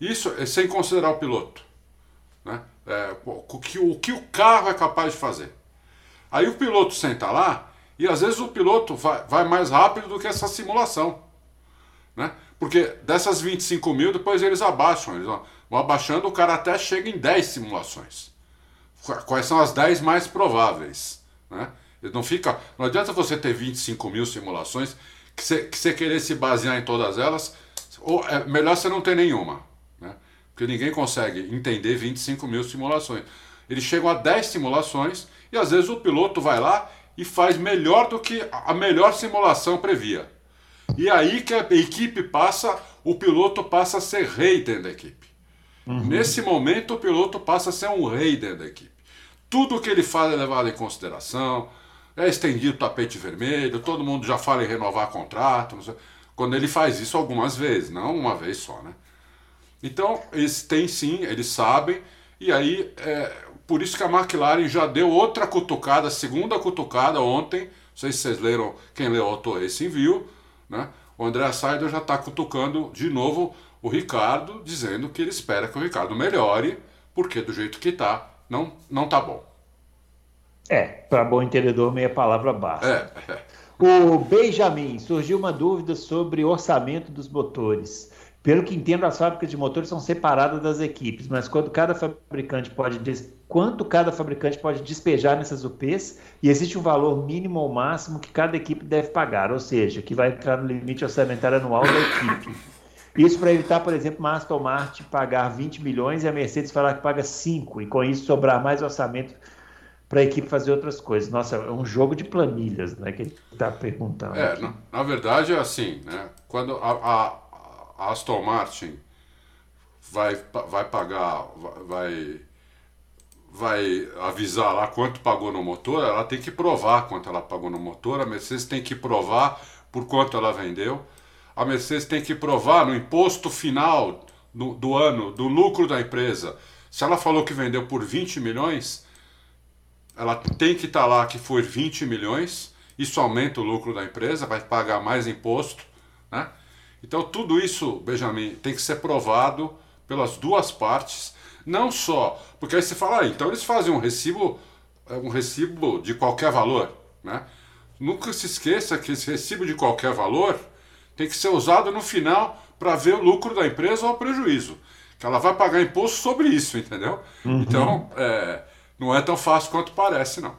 Isso é sem considerar o piloto. Né? É, o, que, o que o carro é capaz de fazer. Aí o piloto senta lá e às vezes o piloto vai, vai mais rápido do que essa simulação. Né? Porque dessas 25 mil, depois eles abaixam. Eles vão abaixando, o cara até chega em 10 simulações. Quais são as 10 mais prováveis? Né? Não fica. Não adianta você ter 25 mil simulações que você, que você querer se basear em todas elas. Ou é melhor você não ter nenhuma. Né? Porque ninguém consegue entender 25 mil simulações. Eles chegam a 10 simulações e às vezes o piloto vai lá e faz melhor do que a melhor simulação previa. E aí que a equipe passa, o piloto passa a ser rei dentro da equipe. Uhum. Nesse momento, o piloto passa a ser um rei dentro da equipe. Tudo que ele faz é levado em consideração, é estendido o tapete vermelho, todo mundo já fala em renovar contrato. Quando ele faz isso algumas vezes, não uma vez só, né? Então, eles têm sim, eles sabem, e aí é, por isso que a McLaren já deu outra cutucada, segunda cutucada ontem. Não sei se vocês leram, quem leu o Auto Racing viu, né? O André Saider já está cutucando de novo o Ricardo, dizendo que ele espera que o Ricardo melhore, porque do jeito que está, não, não tá bom. É, para bom entendedor, meia palavra basta. É. <laughs> O Benjamin, surgiu uma dúvida sobre orçamento dos motores. Pelo que entendo, as fábricas de motores são separadas das equipes, mas quando cada fabricante pode des... quanto cada fabricante pode despejar nessas UPs e existe um valor mínimo ou máximo que cada equipe deve pagar, ou seja, que vai entrar no limite orçamentário anual da equipe. Isso para evitar, por exemplo, uma Aston Martin pagar 20 milhões e a Mercedes falar que paga 5 e com isso sobrar mais orçamento para a equipe fazer outras coisas. Nossa, é um jogo de planilhas, né, que ele está perguntando. É, na, na, verdade é assim, né? Quando a, a a Aston Martin vai, vai pagar, vai, vai avisar lá quanto pagou no motor, ela tem que provar quanto ela pagou no motor, a Mercedes tem que provar por quanto ela vendeu, a Mercedes tem que provar no imposto final do, do ano, do lucro da empresa. Se ela falou que vendeu por 20 milhões, ela tem que estar tá lá que foi 20 milhões, isso aumenta o lucro da empresa, vai pagar mais imposto, né? Então tudo isso, Benjamin, tem que ser provado pelas duas partes, não só, porque aí você fala, ah, então eles fazem um recibo, é, um recibo de qualquer valor, né? Nunca se esqueça que esse recibo de qualquer valor tem que ser usado no final para ver o lucro da empresa ou o prejuízo. Que ela vai pagar imposto sobre isso, entendeu? Uhum. Então, é, não é tão fácil quanto parece, não.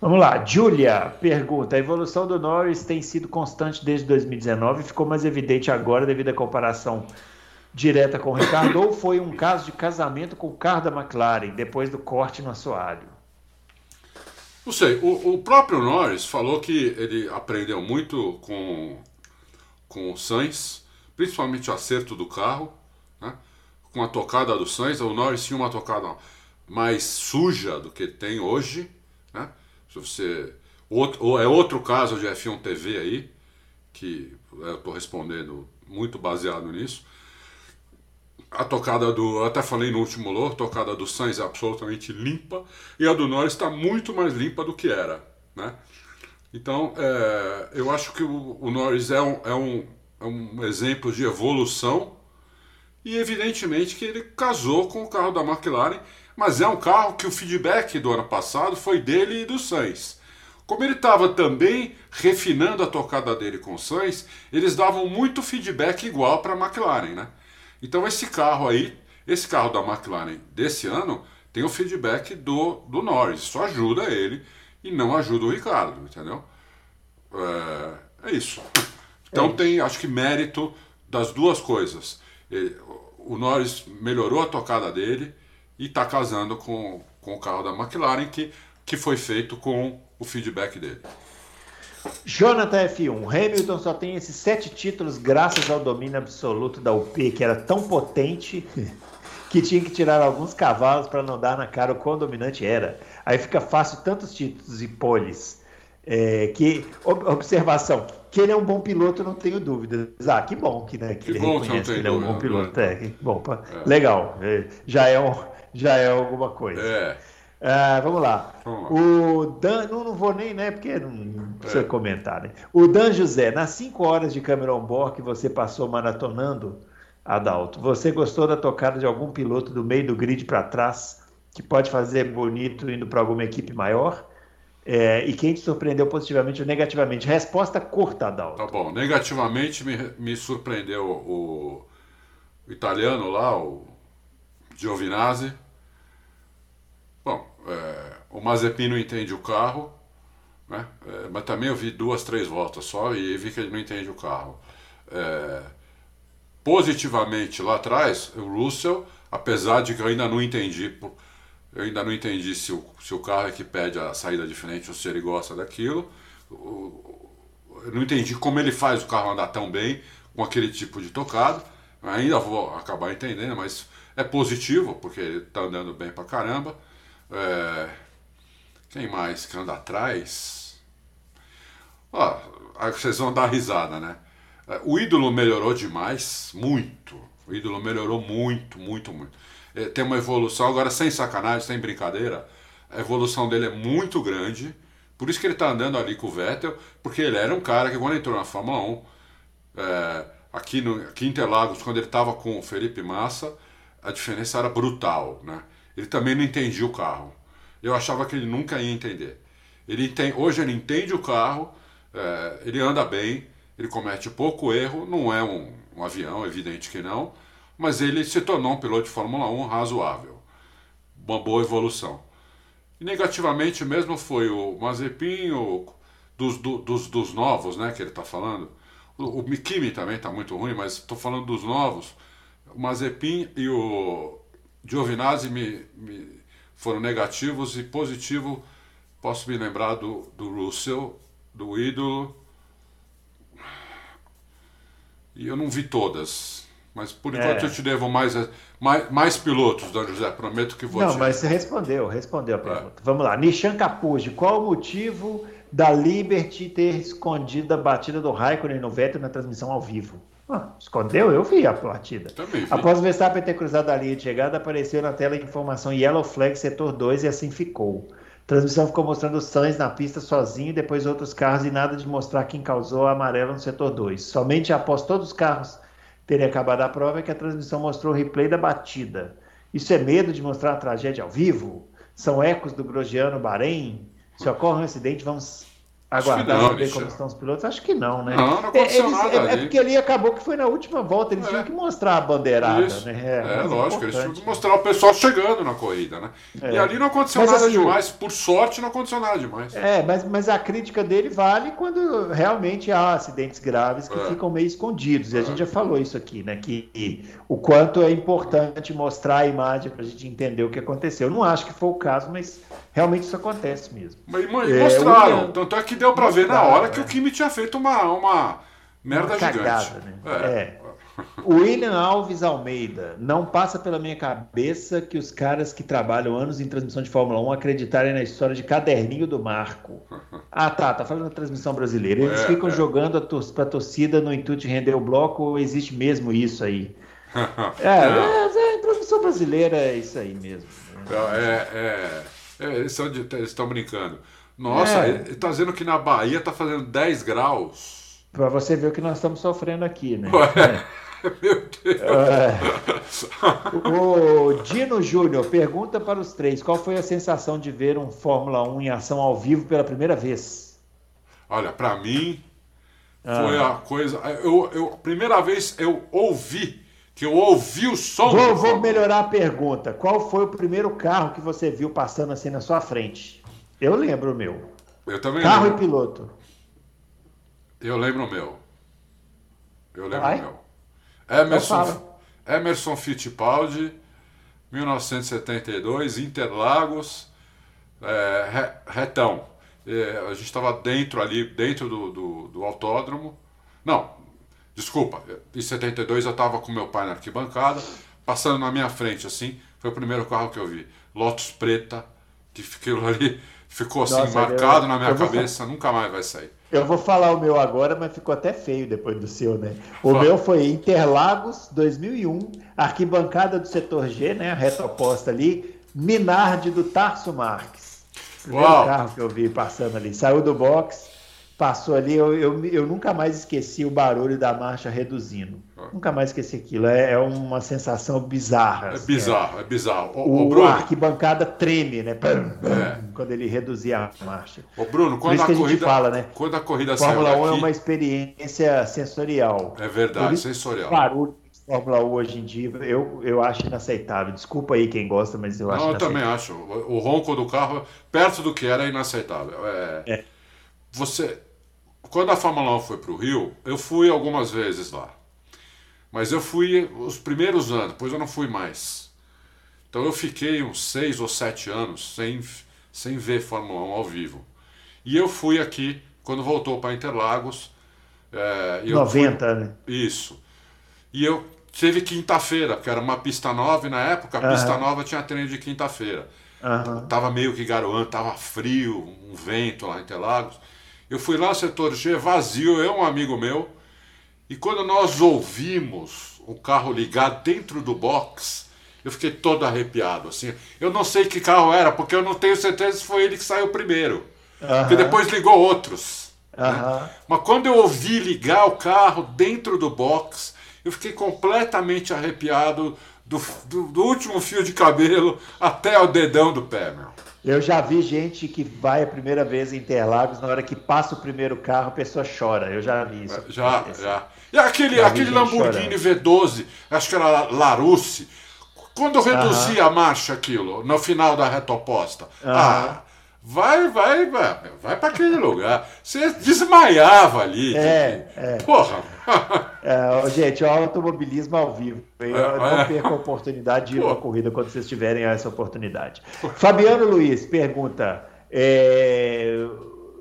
Vamos lá, Júlia pergunta: a evolução do Norris tem sido constante desde 2019 ficou mais evidente agora devido à comparação direta com o Ricardo ou foi um caso de casamento com o carro da McLaren depois do corte no assoalho? Não sei, o, o próprio Norris falou que ele aprendeu muito com, com o Sainz, principalmente o acerto do carro, né? com a tocada do Sainz. O Norris tinha uma tocada mais suja do que tem hoje, né? Se você. Outro, é outro caso de F1 TV aí, que eu estou respondendo muito baseado nisso. A tocada do. Até falei no último logo, a tocada do Sainz é absolutamente limpa e a do Norris está muito mais limpa do que era. Né? Então, é, eu acho que o, o Norris é um, é, um, é um exemplo de evolução e, evidentemente, que ele casou com o carro da McLaren mas é um carro que o feedback do ano passado foi dele e do Sainz. Como ele estava também refinando a tocada dele com o Sainz, eles davam muito feedback igual para a McLaren, né? Então esse carro aí, esse carro da McLaren desse ano, tem o feedback do, do Norris. Isso ajuda ele e não ajuda o Ricardo, entendeu? É, é isso. Então é. tem, acho que, mérito das duas coisas. O Norris melhorou a tocada dele e está casando com, com o carro da McLaren, que, que foi feito com o feedback dele. Jonathan F1, Hamilton só tem esses sete títulos graças ao domínio absoluto da UP, que era tão potente que tinha que tirar alguns cavalos para não dar na cara o quão dominante era. Aí fica fácil tantos títulos e poles. É, que observação, que ele é um bom piloto, não tenho dúvidas. Ah, que bom que, né, que, que ele bom reconhece que, que ele é um bom piloto. É, é bom, é. legal. É, já é um, já é alguma coisa. É. Ah, vamos lá. Vamos lá. O Dan, não, não vou nem, né? Porque não precisa é. comentar, né? O Dan José, nas 5 horas de câmera on-board que você passou maratonando, Adalto, você gostou da tocada de algum piloto do meio do grid para trás que pode fazer bonito indo para alguma equipe maior? É, e quem te surpreendeu positivamente ou negativamente? Resposta curta, Adalto. Tá bom. Negativamente me, me surpreendeu o, o italiano lá, o Giovinazzi. Bom, é, o Mazepin não entende o carro, né? É, mas também eu vi duas, três voltas só e vi que ele não entende o carro. É, positivamente lá atrás, o Russell, apesar de que eu ainda não entendi, eu ainda não entendi se o, se o carro é que pede a saída de frente ou se ele gosta daquilo. Eu não entendi como ele faz o carro andar tão bem com aquele tipo de tocado. Ainda vou acabar entendendo, mas é positivo, porque ele está andando bem pra caramba. É... Quem mais que anda atrás? Ó, vocês vão dar risada, né? É, o ídolo melhorou demais, muito. O ídolo melhorou muito, muito, muito. É, tem uma evolução, agora sem sacanagem, sem brincadeira, a evolução dele é muito grande. Por isso que ele está andando ali com o Vettel, porque ele era um cara que quando entrou na Fórmula 1, é, aqui, no, aqui em Interlagos, quando ele estava com o Felipe Massa, a diferença era brutal, né? Ele também não entendia o carro. Eu achava que ele nunca ia entender. Ele tem, hoje ele entende o carro, é, ele anda bem, ele comete pouco erro, não é um, um, avião, evidente que não, mas ele se tornou um piloto de Fórmula 1 razoável. Uma boa evolução. E negativamente mesmo foi o Mazepin, o, dos, do, dos, dos novos, né, que ele está falando. O, o Mikimi também está muito ruim, mas estou falando dos novos o Mazepin e o Giovinazzi me, me foram negativos e positivo posso me lembrar do, do Russell, do ídolo. E eu não vi todas. Mas por enquanto é. eu te devo mais, mais, mais pilotos, Dona José. Prometo que vou Não, te... mas você respondeu, respondeu a pergunta. É. Vamos lá. Nishan Capuzzi, qual o motivo da Liberty ter escondido a batida do Raikkonen no Vettel na transmissão ao vivo? Ah, escondeu? Eu vi a partida. Também. Após o Verstappen ter cruzado a linha de chegada, apareceu na tela a informação Yellow Flag setor 2 e assim ficou. A transmissão ficou mostrando o Sainz na pista sozinho, depois outros carros e nada de mostrar quem causou a amarela no setor 2. Somente após todos os carros terem acabado a prova é que a transmissão mostrou o replay da batida. Isso é medo de mostrar a tragédia ao vivo? São ecos do Grosjeano Bahrein? Se ocorre um acidente, vamos aguardar não, ver como estão os pilotos? Acho que não, né? Não, não aconteceu eles, nada. É, é, porque ali acabou que foi na última volta, eles é. tinham que mostrar a bandeirada, Isso. né? É, é lógico, eles tinham que mostrar o pessoal chegando na corrida, né? É. E ali não aconteceu mas, nada assim, demais, por sorte não aconteceu nada demais. É, mas, mas a crítica dele vale quando realmente há acidentes graves que é. ficam meio escondidos, e a é. gente já falou isso aqui, né? Que o quanto é importante mostrar a imagem para a gente entender o que aconteceu. Eu não acho que foi o caso, mas realmente isso acontece mesmo. Mas, mostraram, tanto é que deu para ver na hora que o Kimi tinha feito uma, uma merda uma cagada, gigante. Né? É. é. William Alves Almeida, não passa pela minha cabeça que os caras que trabalham anos em transmissão de Fórmula 1 acreditarem na história de caderninho do Marco. Ah, tá, tá falando da transmissão brasileira. Eles é, ficam é. jogando tor pra torcida no intuito de render o bloco ou existe mesmo isso aí? <laughs> é, é, é, transmissão brasileira é isso aí mesmo. Né? É, é, é eles estão brincando. Nossa, é. ele está dizendo que na Bahia está fazendo 10 graus. Para você ver o que nós estamos sofrendo aqui, né? Ué, é. <laughs> Meu Deus. É. O Dino Júnior pergunta para os três: qual foi a sensação de ver um Fórmula 1 em ação ao vivo pela primeira vez? Olha, para mim foi ah. a coisa. Eu, eu, primeira vez eu ouvi, que eu ouvi o som. Vou, vou melhorar a pergunta: qual foi o primeiro carro que você viu passando assim na sua frente? Eu lembro o meu. Eu também Carro lembro. e piloto. Eu lembro o meu. Eu lembro o meu. Emerson, Emerson Fittipaldi, 1972, Interlagos, é, retão. É, a gente estava dentro ali, dentro do, do, do, autódromo. Não, desculpa, em 72 eu estava com meu pai na arquibancada, passando na minha frente, assim, foi o primeiro carro que eu vi. Lotus preta, que ficou ali Ficou assim, Nossa, marcado eu, na minha cabeça, nunca mais vai sair. Eu vou falar o meu agora, mas ficou até feio depois do seu, né? O Fala. meu foi Interlagos 2001, arquibancada do setor G, né? A reta oposta ali, Minardi do Tarso Marques. Primeiro Uau. carro que eu vi passando ali. Saiu do box, passou ali, eu, eu, eu nunca mais esqueci o barulho da marcha reduzindo. Nunca mais esqueci aquilo. É, é uma sensação bizarra. É assim, bizarro, é, é bizarro. O, o, o a arquibancada treme, né? É quando ele reduzia a marcha. Ô Bruno, quando a, que a gente corrida, fala, né? quando a corrida Fórmula saiu 1 daqui, é uma experiência sensorial. é verdade, isso, sensorial. Barulho de Fórmula 1 hoje em dia, eu, eu acho inaceitável. Desculpa aí quem gosta, mas eu acho Não, eu também acho. O o ronco do carro, perto do que era, é inaceitável. É, É. Você, quando a Fórmula 1 foi para o Rio, eu fui algumas vezes lá. Mas eu fui os primeiros anos, depois eu não fui mais. Então eu fiquei uns seis ou sete anos sem, sem ver Fórmula 1 ao vivo. E eu fui aqui, quando voltou para Interlagos. é, e eu fui- 90, né? isso. E eu teve quinta-feira, porque era uma pista nova e na época a pista Aham. nova tinha treino de quinta-feira. Aham. Tava meio que garoando, tava frio, um vento lá em Interlagos. Eu fui lá no setor G, vazio, eu e um amigo meu. E quando nós ouvimos o carro ligado dentro do box, eu fiquei todo arrepiado, assim. Eu não sei que carro era, porque eu não tenho certeza se foi ele que saiu primeiro. Porque Aham. depois ligou outros. Aham. Mas quando eu ouvi ligar o carro dentro do box, eu fiquei completamente arrepiado do, do, do último fio de cabelo até o dedão do pé, meu. Eu já vi gente que vai a primeira vez em Interlagos, na hora que passa o primeiro carro, a pessoa chora. Eu já vi isso. Já, já. E aquele, Já aquele Lamborghini V12, acho que era Larousse, quando eu reduzi a marcha aquilo, no final da reta oposta, ah, vai, vai, vai, vai para aquele lugar. Você desmaiava ali. É, é. Porra. É, gente, o automobilismo ao vivo. Eu É, não é. perco a oportunidade de ir uma corrida quando vocês tiverem essa oportunidade. Fabiano Luiz pergunta: é,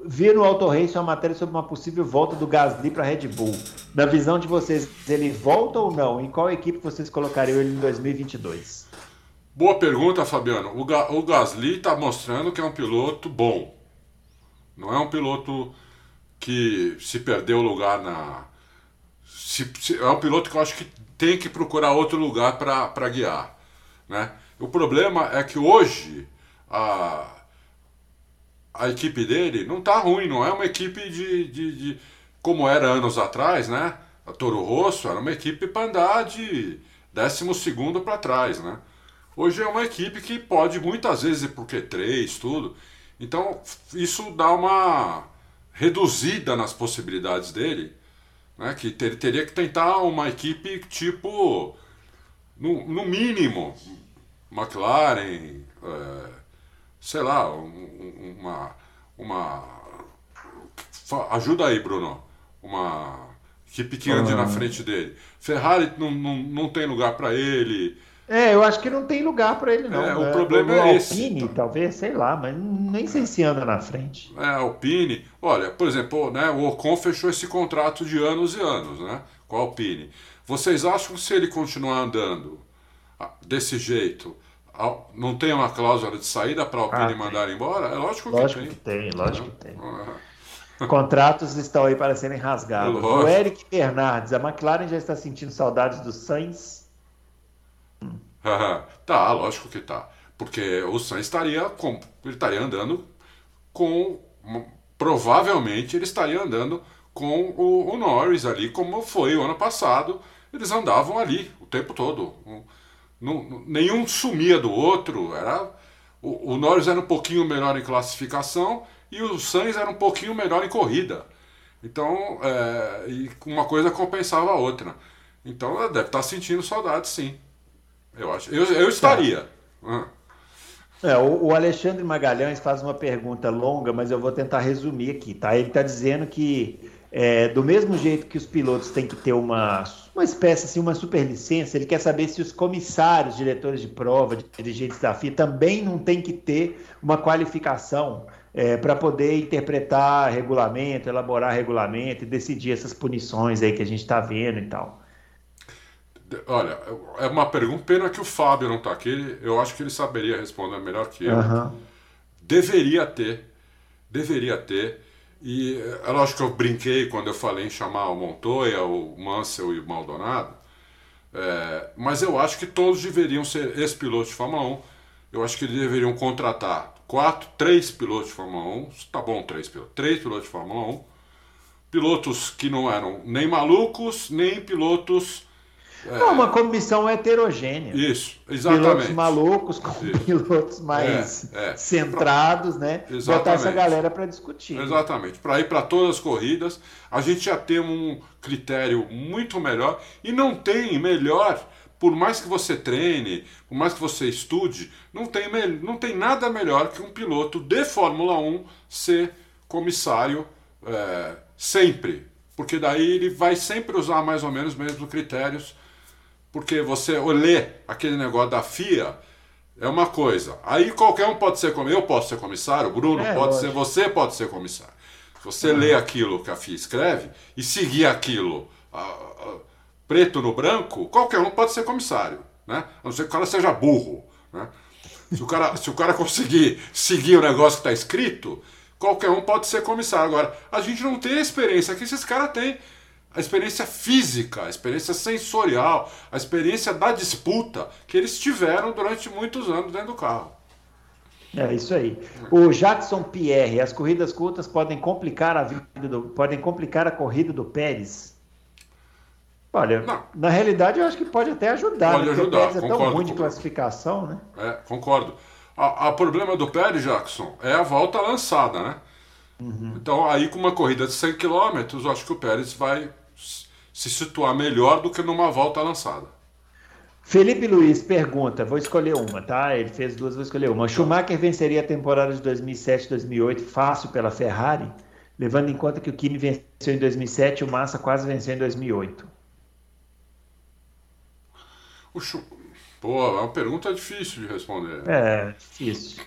vi no Auto Race uma matéria sobre uma possível volta do Gasly para Red Bull. Na visão de vocês, ele volta ou não? Em qual equipe vocês colocariam ele em 2022? Boa pergunta, Fabiano. O, Ga- o Gasly está mostrando que é um piloto bom. Não é um piloto que se perdeu lugar na. se- se- é um piloto que eu acho que tem que procurar outro lugar para guiar. Né? O problema é que hoje a, a equipe dele não está ruim, não é uma equipe de, de, de- como era anos atrás, né? A Toro Rosso era uma equipe para andar de décimo segundo para trás, né? Hoje é uma equipe que pode muitas vezes ir por Q3, tudo. Então isso dá uma reduzida nas possibilidades dele, né? Que ter- teria que tentar uma equipe tipo, no, no mínimo, McLaren, é, sei lá, um- um- uma, uma. Ajuda aí, Bruno. Uma equipe que ande na frente dele. Ferrari não, não, não tem lugar para ele. É, eu acho que não tem lugar para ele, não. É, o né? problema é esse. Alpine, talvez, sei lá, mas nem sei se anda na frente. É, Alpine. Olha, por exemplo, né, o Ocon fechou esse contrato de anos e anos, né? Com a Alpine. Vocês acham que se ele continuar andando ah, desse jeito, não tem uma cláusula de saída para a Alpine Ah, tem. mandar embora? É lógico, Lógico que que tem. tem, lógico que tem. <laughs> Contratos estão aí para serem rasgados. Lógico. O Eric Bernardes, a McLaren já está sentindo saudades do Sainz. <laughs> tá, lógico que tá. Porque o Sainz estaria, com, ele estaria andando com. Provavelmente ele estaria andando com o, o Norris ali, como foi o ano passado. Eles andavam ali o tempo todo. Não- nenhum sumia do outro. Era, o, o Norris era um pouquinho melhor em classificação e o Sainz era um pouquinho melhor em corrida. Então, é, uma coisa compensava a outra. Então, deve estar sentindo saudade, sim. Eu acho. Eu, eu estaria. Ah, É, o, o Alexandre Magalhães faz uma pergunta longa, mas eu vou tentar resumir aqui, tá? Ele está dizendo que é, do mesmo jeito que os pilotos têm que ter uma, uma espécie assim, uma superlicença, ele quer saber se os comissários, diretores de prova, dirigentes da FIA também não tem que ter uma qualificação para poder interpretar regulamento, elaborar regulamento e decidir essas punições aí que a gente está vendo e tal. Olha, é uma pergunta. Pena que o Fábio não está aqui. Eu acho que ele saberia responder melhor que eu. Aham. Deveria ter. Deveria ter. E é lógico que eu brinquei quando eu falei em chamar o Montoya, o Mansell e o Maldonado. É, mas eu acho que todos deveriam ser ex-pilotos de Fórmula 1. Eu acho que eles deveriam contratar quatro, três pilotos de Fórmula 1. Tá bom, três pilotos. Três pilotos de Fórmula 1. Pilotos que não eram nem malucos, nem pilotos É, uma comissão heterogênea. Isso, exatamente. Pilotos malucos com isso. pilotos mais é, é. centrados, né? Exatamente. Botar essa galera para discutir. Exatamente. Para ir para todas as corridas, a gente já tem um critério muito melhor e não tem melhor por mais que você treine, por mais que você estude, não tem, não tem nada melhor que um piloto de Fórmula 1 ser comissário é, sempre. Porque daí ele vai sempre usar mais ou menos os mesmos critérios. Porque você ler aquele negócio da FIA é uma coisa. Aí qualquer um pode ser comissário. Eu posso ser comissário, o Bruno é, pode lógico. ser, você pode ser comissário. Se você uhum. lê aquilo que a FIA escreve e seguir aquilo preto no branco, qualquer um pode ser comissário. Né? A não ser que o cara seja burro. Né? Se, o cara, <laughs> se o cara conseguir seguir o negócio que está escrito, qualquer um pode ser comissário. Agora, a gente não tem a experiência que esses caras têm. A experiência física, a experiência sensorial, a experiência da disputa que eles tiveram durante muitos anos dentro do carro. É isso aí. O Jackson Pierre, as corridas curtas podem complicar a vida do, podem complicar a corrida do Pérez. Olha, não. na realidade eu acho que pode até ajudar. Pode né? ajudar. O Pérez é tão ruim de classificação, né? É, concordo. O problema do Pérez, Jackson, é a volta lançada, né? Uhum. Então, aí com uma corrida de 100 km, eu acho que o Pérez vai se situar melhor do que numa volta lançada. Felipe Luiz pergunta, vou escolher uma, tá? Ele fez duas, vou escolher uma. Schumacher venceria a temporada de 2007-2008 fácil pela Ferrari, levando em conta que o Kimi venceu em 2007 e o Massa quase venceu em 2008. O Schu... Pô, é uma pergunta difícil de responder. É, difícil.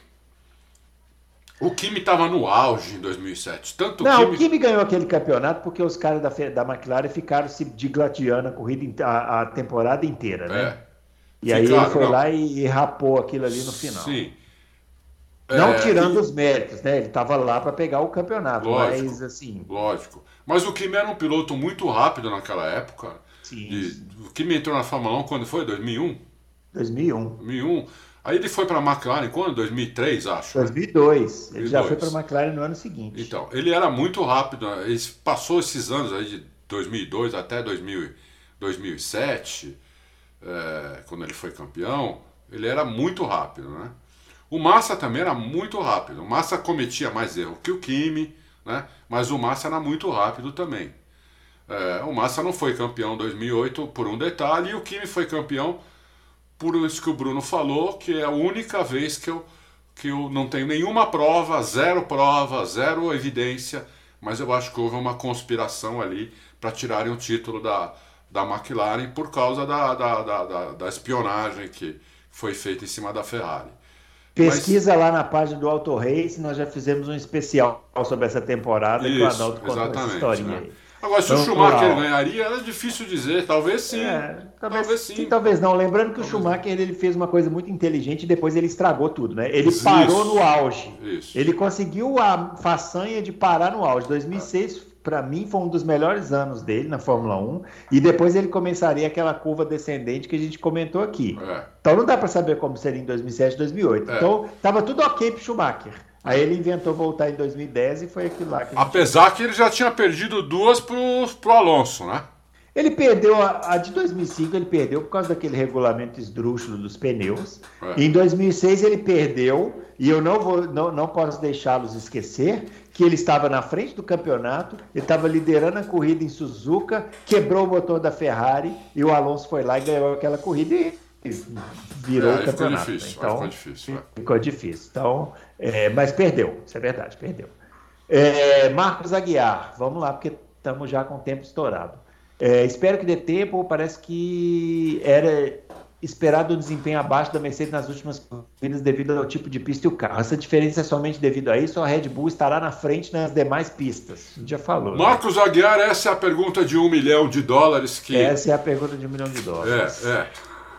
O Kimi estava no auge em 2007. Tanto Não, o Kimi... o Kimi ganhou aquele campeonato porque os caras da, da McLaren ficaram se digladiando a corrida a, a temporada inteira, né? É. E Ficaram, aí ele foi não. lá e, e, rapou aquilo ali no final. Sim. Não é, tirando e... os méritos, né? Ele estava lá para pegar o campeonato, lógico, mas assim. Lógico. Mas o Kimi era um piloto muito rápido naquela época. Sim. De, o Kimi entrou na Fórmula 1 quando foi? 2001? 2001. 2001. Aí ele foi para a McLaren quando? 2003, acho. 2002. Ele 2002. já foi para a McLaren no ano seguinte. Então, ele era muito rápido. Né? Ele passou esses anos aí de 2002 até 2000, 2007, é, quando ele foi campeão. Ele era muito rápido, né? O Massa também era muito rápido. O Massa cometia mais erro que o Kimi, né? Mas o Massa era muito rápido também. É, o Massa não foi campeão em 2008 por um detalhe e o Kimi foi campeão por isso que o Bruno falou, que é a única vez que eu, que eu não tenho nenhuma prova, zero prova, zero evidência, mas eu acho que houve uma conspiração ali para tirarem o título da, da McLaren por causa da, da, da, da, espionagem que foi feita em cima da Ferrari. Pesquisa Mas... lá na página do Auto Race, nós já fizemos um especial sobre essa temporada Isso, que o Adalto contou essa historinha né? aí. Agora, se então, o Schumacher ganharia, é difícil dizer. Talvez sim. É, talvez, talvez, sim. sim. Talvez não. Lembrando que talvez o Schumacher ele fez uma coisa muito inteligente e depois ele estragou tudo, né? Ele Isso. parou no auge. Isso. Ele conseguiu a façanha de parar no auge. 2006, para mim, foi um dos melhores anos dele na Fórmula 1. E depois ele começaria aquela curva descendente que a gente comentou aqui. É. Então não dá para saber como seria em 2007, 2008. É. Então estava tudo ok para Schumacher. Aí ele inventou voltar em 2010 e foi aquilo lá. Que Apesar gente... que ele já tinha perdido duas pro, pro Alonso, né? Ele perdeu a, a, de 2005, ele perdeu por causa daquele regulamento esdrúxulo dos pneus. É. Em 2006 ele perdeu e eu não vou, não, não posso deixá-los esquecer que ele estava na frente do campeonato, ele estava liderando a corrida em Suzuka, quebrou o motor da Ferrari e o Alonso foi lá e ganhou aquela corrida e virou é, o campeonato. Ficou difícil, então, ficou difícil. É. Ficou difícil. Então, é, mas perdeu, isso é verdade, perdeu. É, Marcos Aguiar, vamos lá, porque estamos já com o tempo estourado. É, espero que dê tempo, parece que era esperado um desempenho abaixo da Mercedes nas últimas corridas devido ao tipo de pista e o carro. Essa diferença é somente devido a isso ou a Red Bull estará na frente nas demais pistas? Já falou. Né? Marcos né? Aguiar, essa é a pergunta de um milhão de dólares que... Essa é a pergunta de um milhão de dólares. É, é.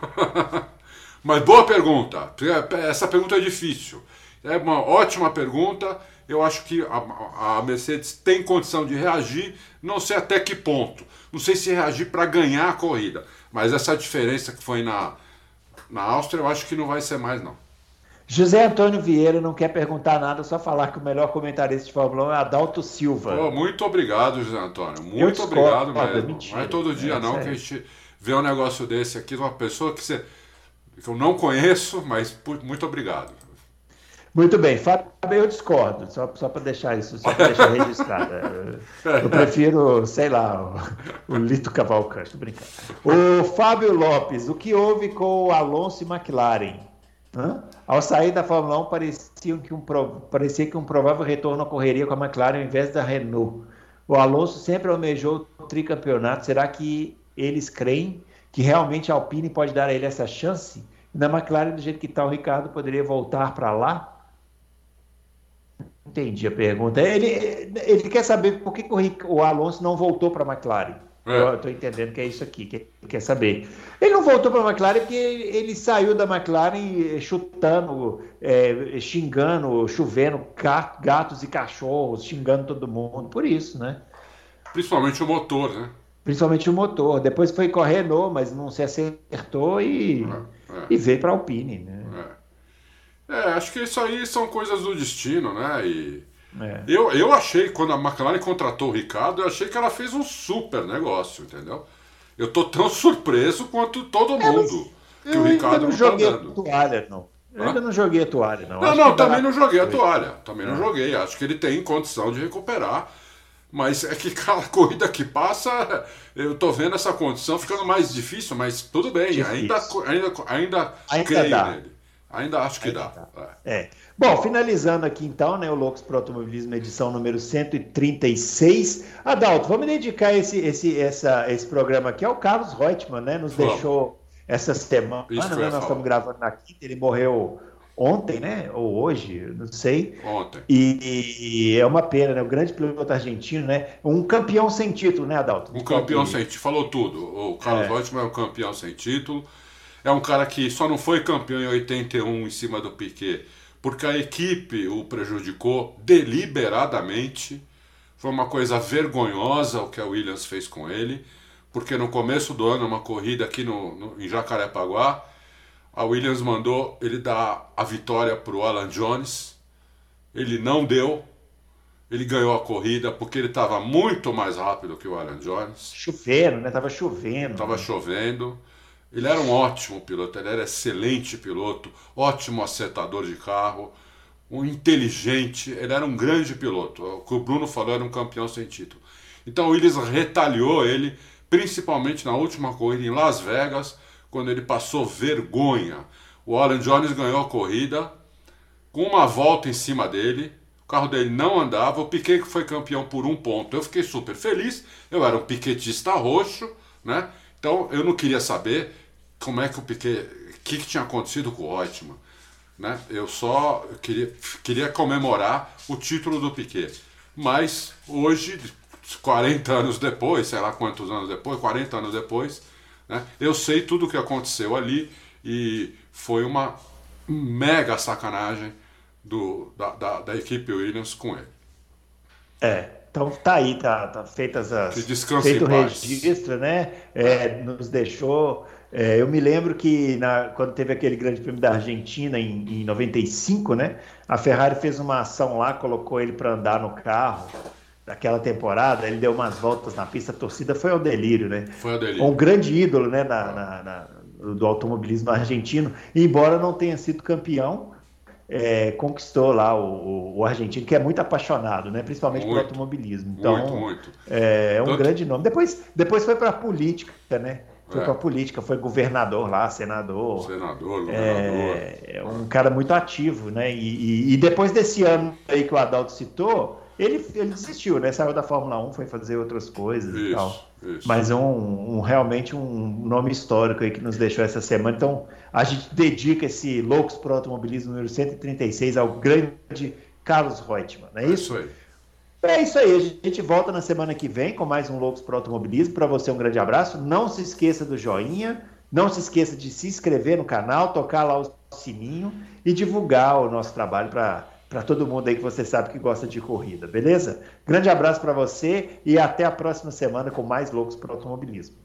<laughs> Mas boa pergunta. Essa pergunta é difícil. É uma ótima pergunta. Eu acho que a, a Mercedes tem condição de reagir, não sei até que ponto. Não sei se reagir para ganhar a corrida. Mas essa diferença que foi na, na Áustria, eu acho que não vai ser mais, não. José Antônio Vieira não quer perguntar nada, só falar que o melhor comentarista de Fórmula 1 é Adalto Silva. Pô, muito obrigado, José Antônio. Muito obrigado mesmo. Mentira, não é todo dia, é, não, que a gente ver um negócio desse aqui de uma pessoa que, você, que eu não conheço, mas muito obrigado. Muito bem, Fábio, eu discordo, só, só para deixar isso, só deixar registrado. Eu prefiro, sei lá, o, o Lito Cavalcante, brincando. O Fábio Lopes, o que houve com o Alonso e McLaren? Hã? Ao sair da Fórmula 1, parecia que, um, parecia que um provável retorno ocorreria com a McLaren ao invés da Renault. O Alonso sempre almejou o tricampeonato. Será que eles creem que realmente a Alpine pode dar a ele essa chance? Na McLaren, do jeito que está o Ricardo, poderia voltar para lá? Entendi a pergunta. Ele, ele quer saber por que, que o, o Alonso não voltou para a McLaren. É. Eu estou entendendo que é isso aqui que ele quer saber. Ele não voltou para a McLaren porque ele saiu da McLaren chutando, é, xingando, chovendo gatos e cachorros, xingando todo mundo. Por isso, né? Principalmente o motor, né? Principalmente o motor. Depois foi com a Renault, mas não se acertou e, é, é. e veio para a Alpine, né? É, acho que isso aí são coisas do destino, né? E é. eu, eu achei, quando a McLaren contratou o Ricardo, eu achei que ela fez um super negócio, entendeu? Eu tô tão surpreso quanto todo é, mundo é, que o Ricardo não, não joguei tá dando. toalha, não. Eu ainda não joguei a toalha, não. Não, acho não, também não joguei a toalha. Também não é. joguei. Acho que ele tem condição de recuperar. Mas é que cada <laughs> corrida que passa, eu tô vendo essa condição ficando mais difícil, mas tudo bem, ainda, ainda, ainda, ainda creio dá. nele. Ainda acho que Ainda dá. dá. É. Bom, finalizando aqui então, né, o Loucos para Automobilismo, edição número 136. Adalto, vamos dedicar esse, esse, essa, esse programa aqui ao Carlos Reutemann, né? Nos vamos. deixou essa semana, né? Nós falar. estamos gravando na quinta, ele morreu ontem, né? Ou hoje, não sei. Ontem. E, e, é uma pena, né? O grande piloto argentino, né? Um campeão sem título, né, Adalto? Um campeão sem título, falou tudo. O Carlos é. Reutemann é um campeão sem título. É um cara que só não foi campeão em 81 em cima do Piquet porque a equipe o prejudicou deliberadamente. Foi uma coisa vergonhosa o que a Williams fez com ele, porque no começo do ano, uma corrida aqui no, no em Jacarepaguá, a Williams mandou ele dar a vitória para o Alan Jones. Ele não deu. Ele ganhou a corrida porque ele estava muito mais rápido que o Alan Jones. Chovendo, né? Tava chovendo. Tava né? chovendo. Ele era um ótimo piloto, ele era excelente piloto, ótimo acertador de carro, um inteligente, ele era um grande piloto. O que o Bruno falou era um campeão sem título. Então o Willis retalhou ele, principalmente na última corrida em Las Vegas, quando ele passou vergonha. O Alan Jones ganhou a corrida com uma volta em cima dele. O carro dele não andava. O Piquet que foi campeão por um ponto. Eu fiquei super feliz. Eu era um piquetista roxo, né? Então eu não queria saber como é que o Piquet, o que, que tinha acontecido com o Reutemann. Né? Eu só queria, queria comemorar o título do Piquet. Mas hoje, 40 anos depois, sei lá quantos anos depois, 40 anos depois, né? eu sei tudo o que aconteceu ali e foi uma mega sacanagem do, da, da, da equipe Williams com ele. É, então tá aí, tá, tá feitas as feito o registro, né? É, nos deixou é, eu me lembro que na, quando teve aquele grande prêmio da Argentina em, em 95, né? A Ferrari fez uma ação lá, colocou ele para andar no carro daquela temporada, ele deu umas voltas na pista, a torcida foi ao delírio, né? Foi ao delírio. Um grande ídolo, né, na, na, na, do automobilismo argentino, e embora não tenha sido campeão, é, conquistou lá o, o, argentino, que é muito apaixonado, né? principalmente muito, por automobilismo. Então, muito, muito. É, é um Tanto... grande nome. Depois, depois foi para a política, né? Foi é. para a política, foi governador lá, senador. Senador, governador. É, é um cara muito ativo, né? E, e, e, depois desse ano aí que o Adalto citou, ele, ele desistiu, né? Saiu da Fórmula 1, foi fazer outras coisas isso, e tal. Isso. Mas um, um, realmente um nome histórico aí que nos deixou essa semana. Então, a gente dedica esse Loucos para o Automobilismo número 136 ao grande Carlos Reutemann, não é, é isso? isso aí. É isso aí, a gente volta na semana que vem com mais um Loucos para Automobilismo. Para você, um grande abraço. Não se esqueça do joinha, não se esqueça de se inscrever no canal, tocar lá o sininho e divulgar o nosso trabalho para todo mundo aí que você sabe que gosta de corrida, beleza? Grande abraço para você e até a próxima semana com mais Loucos para Automobilismo.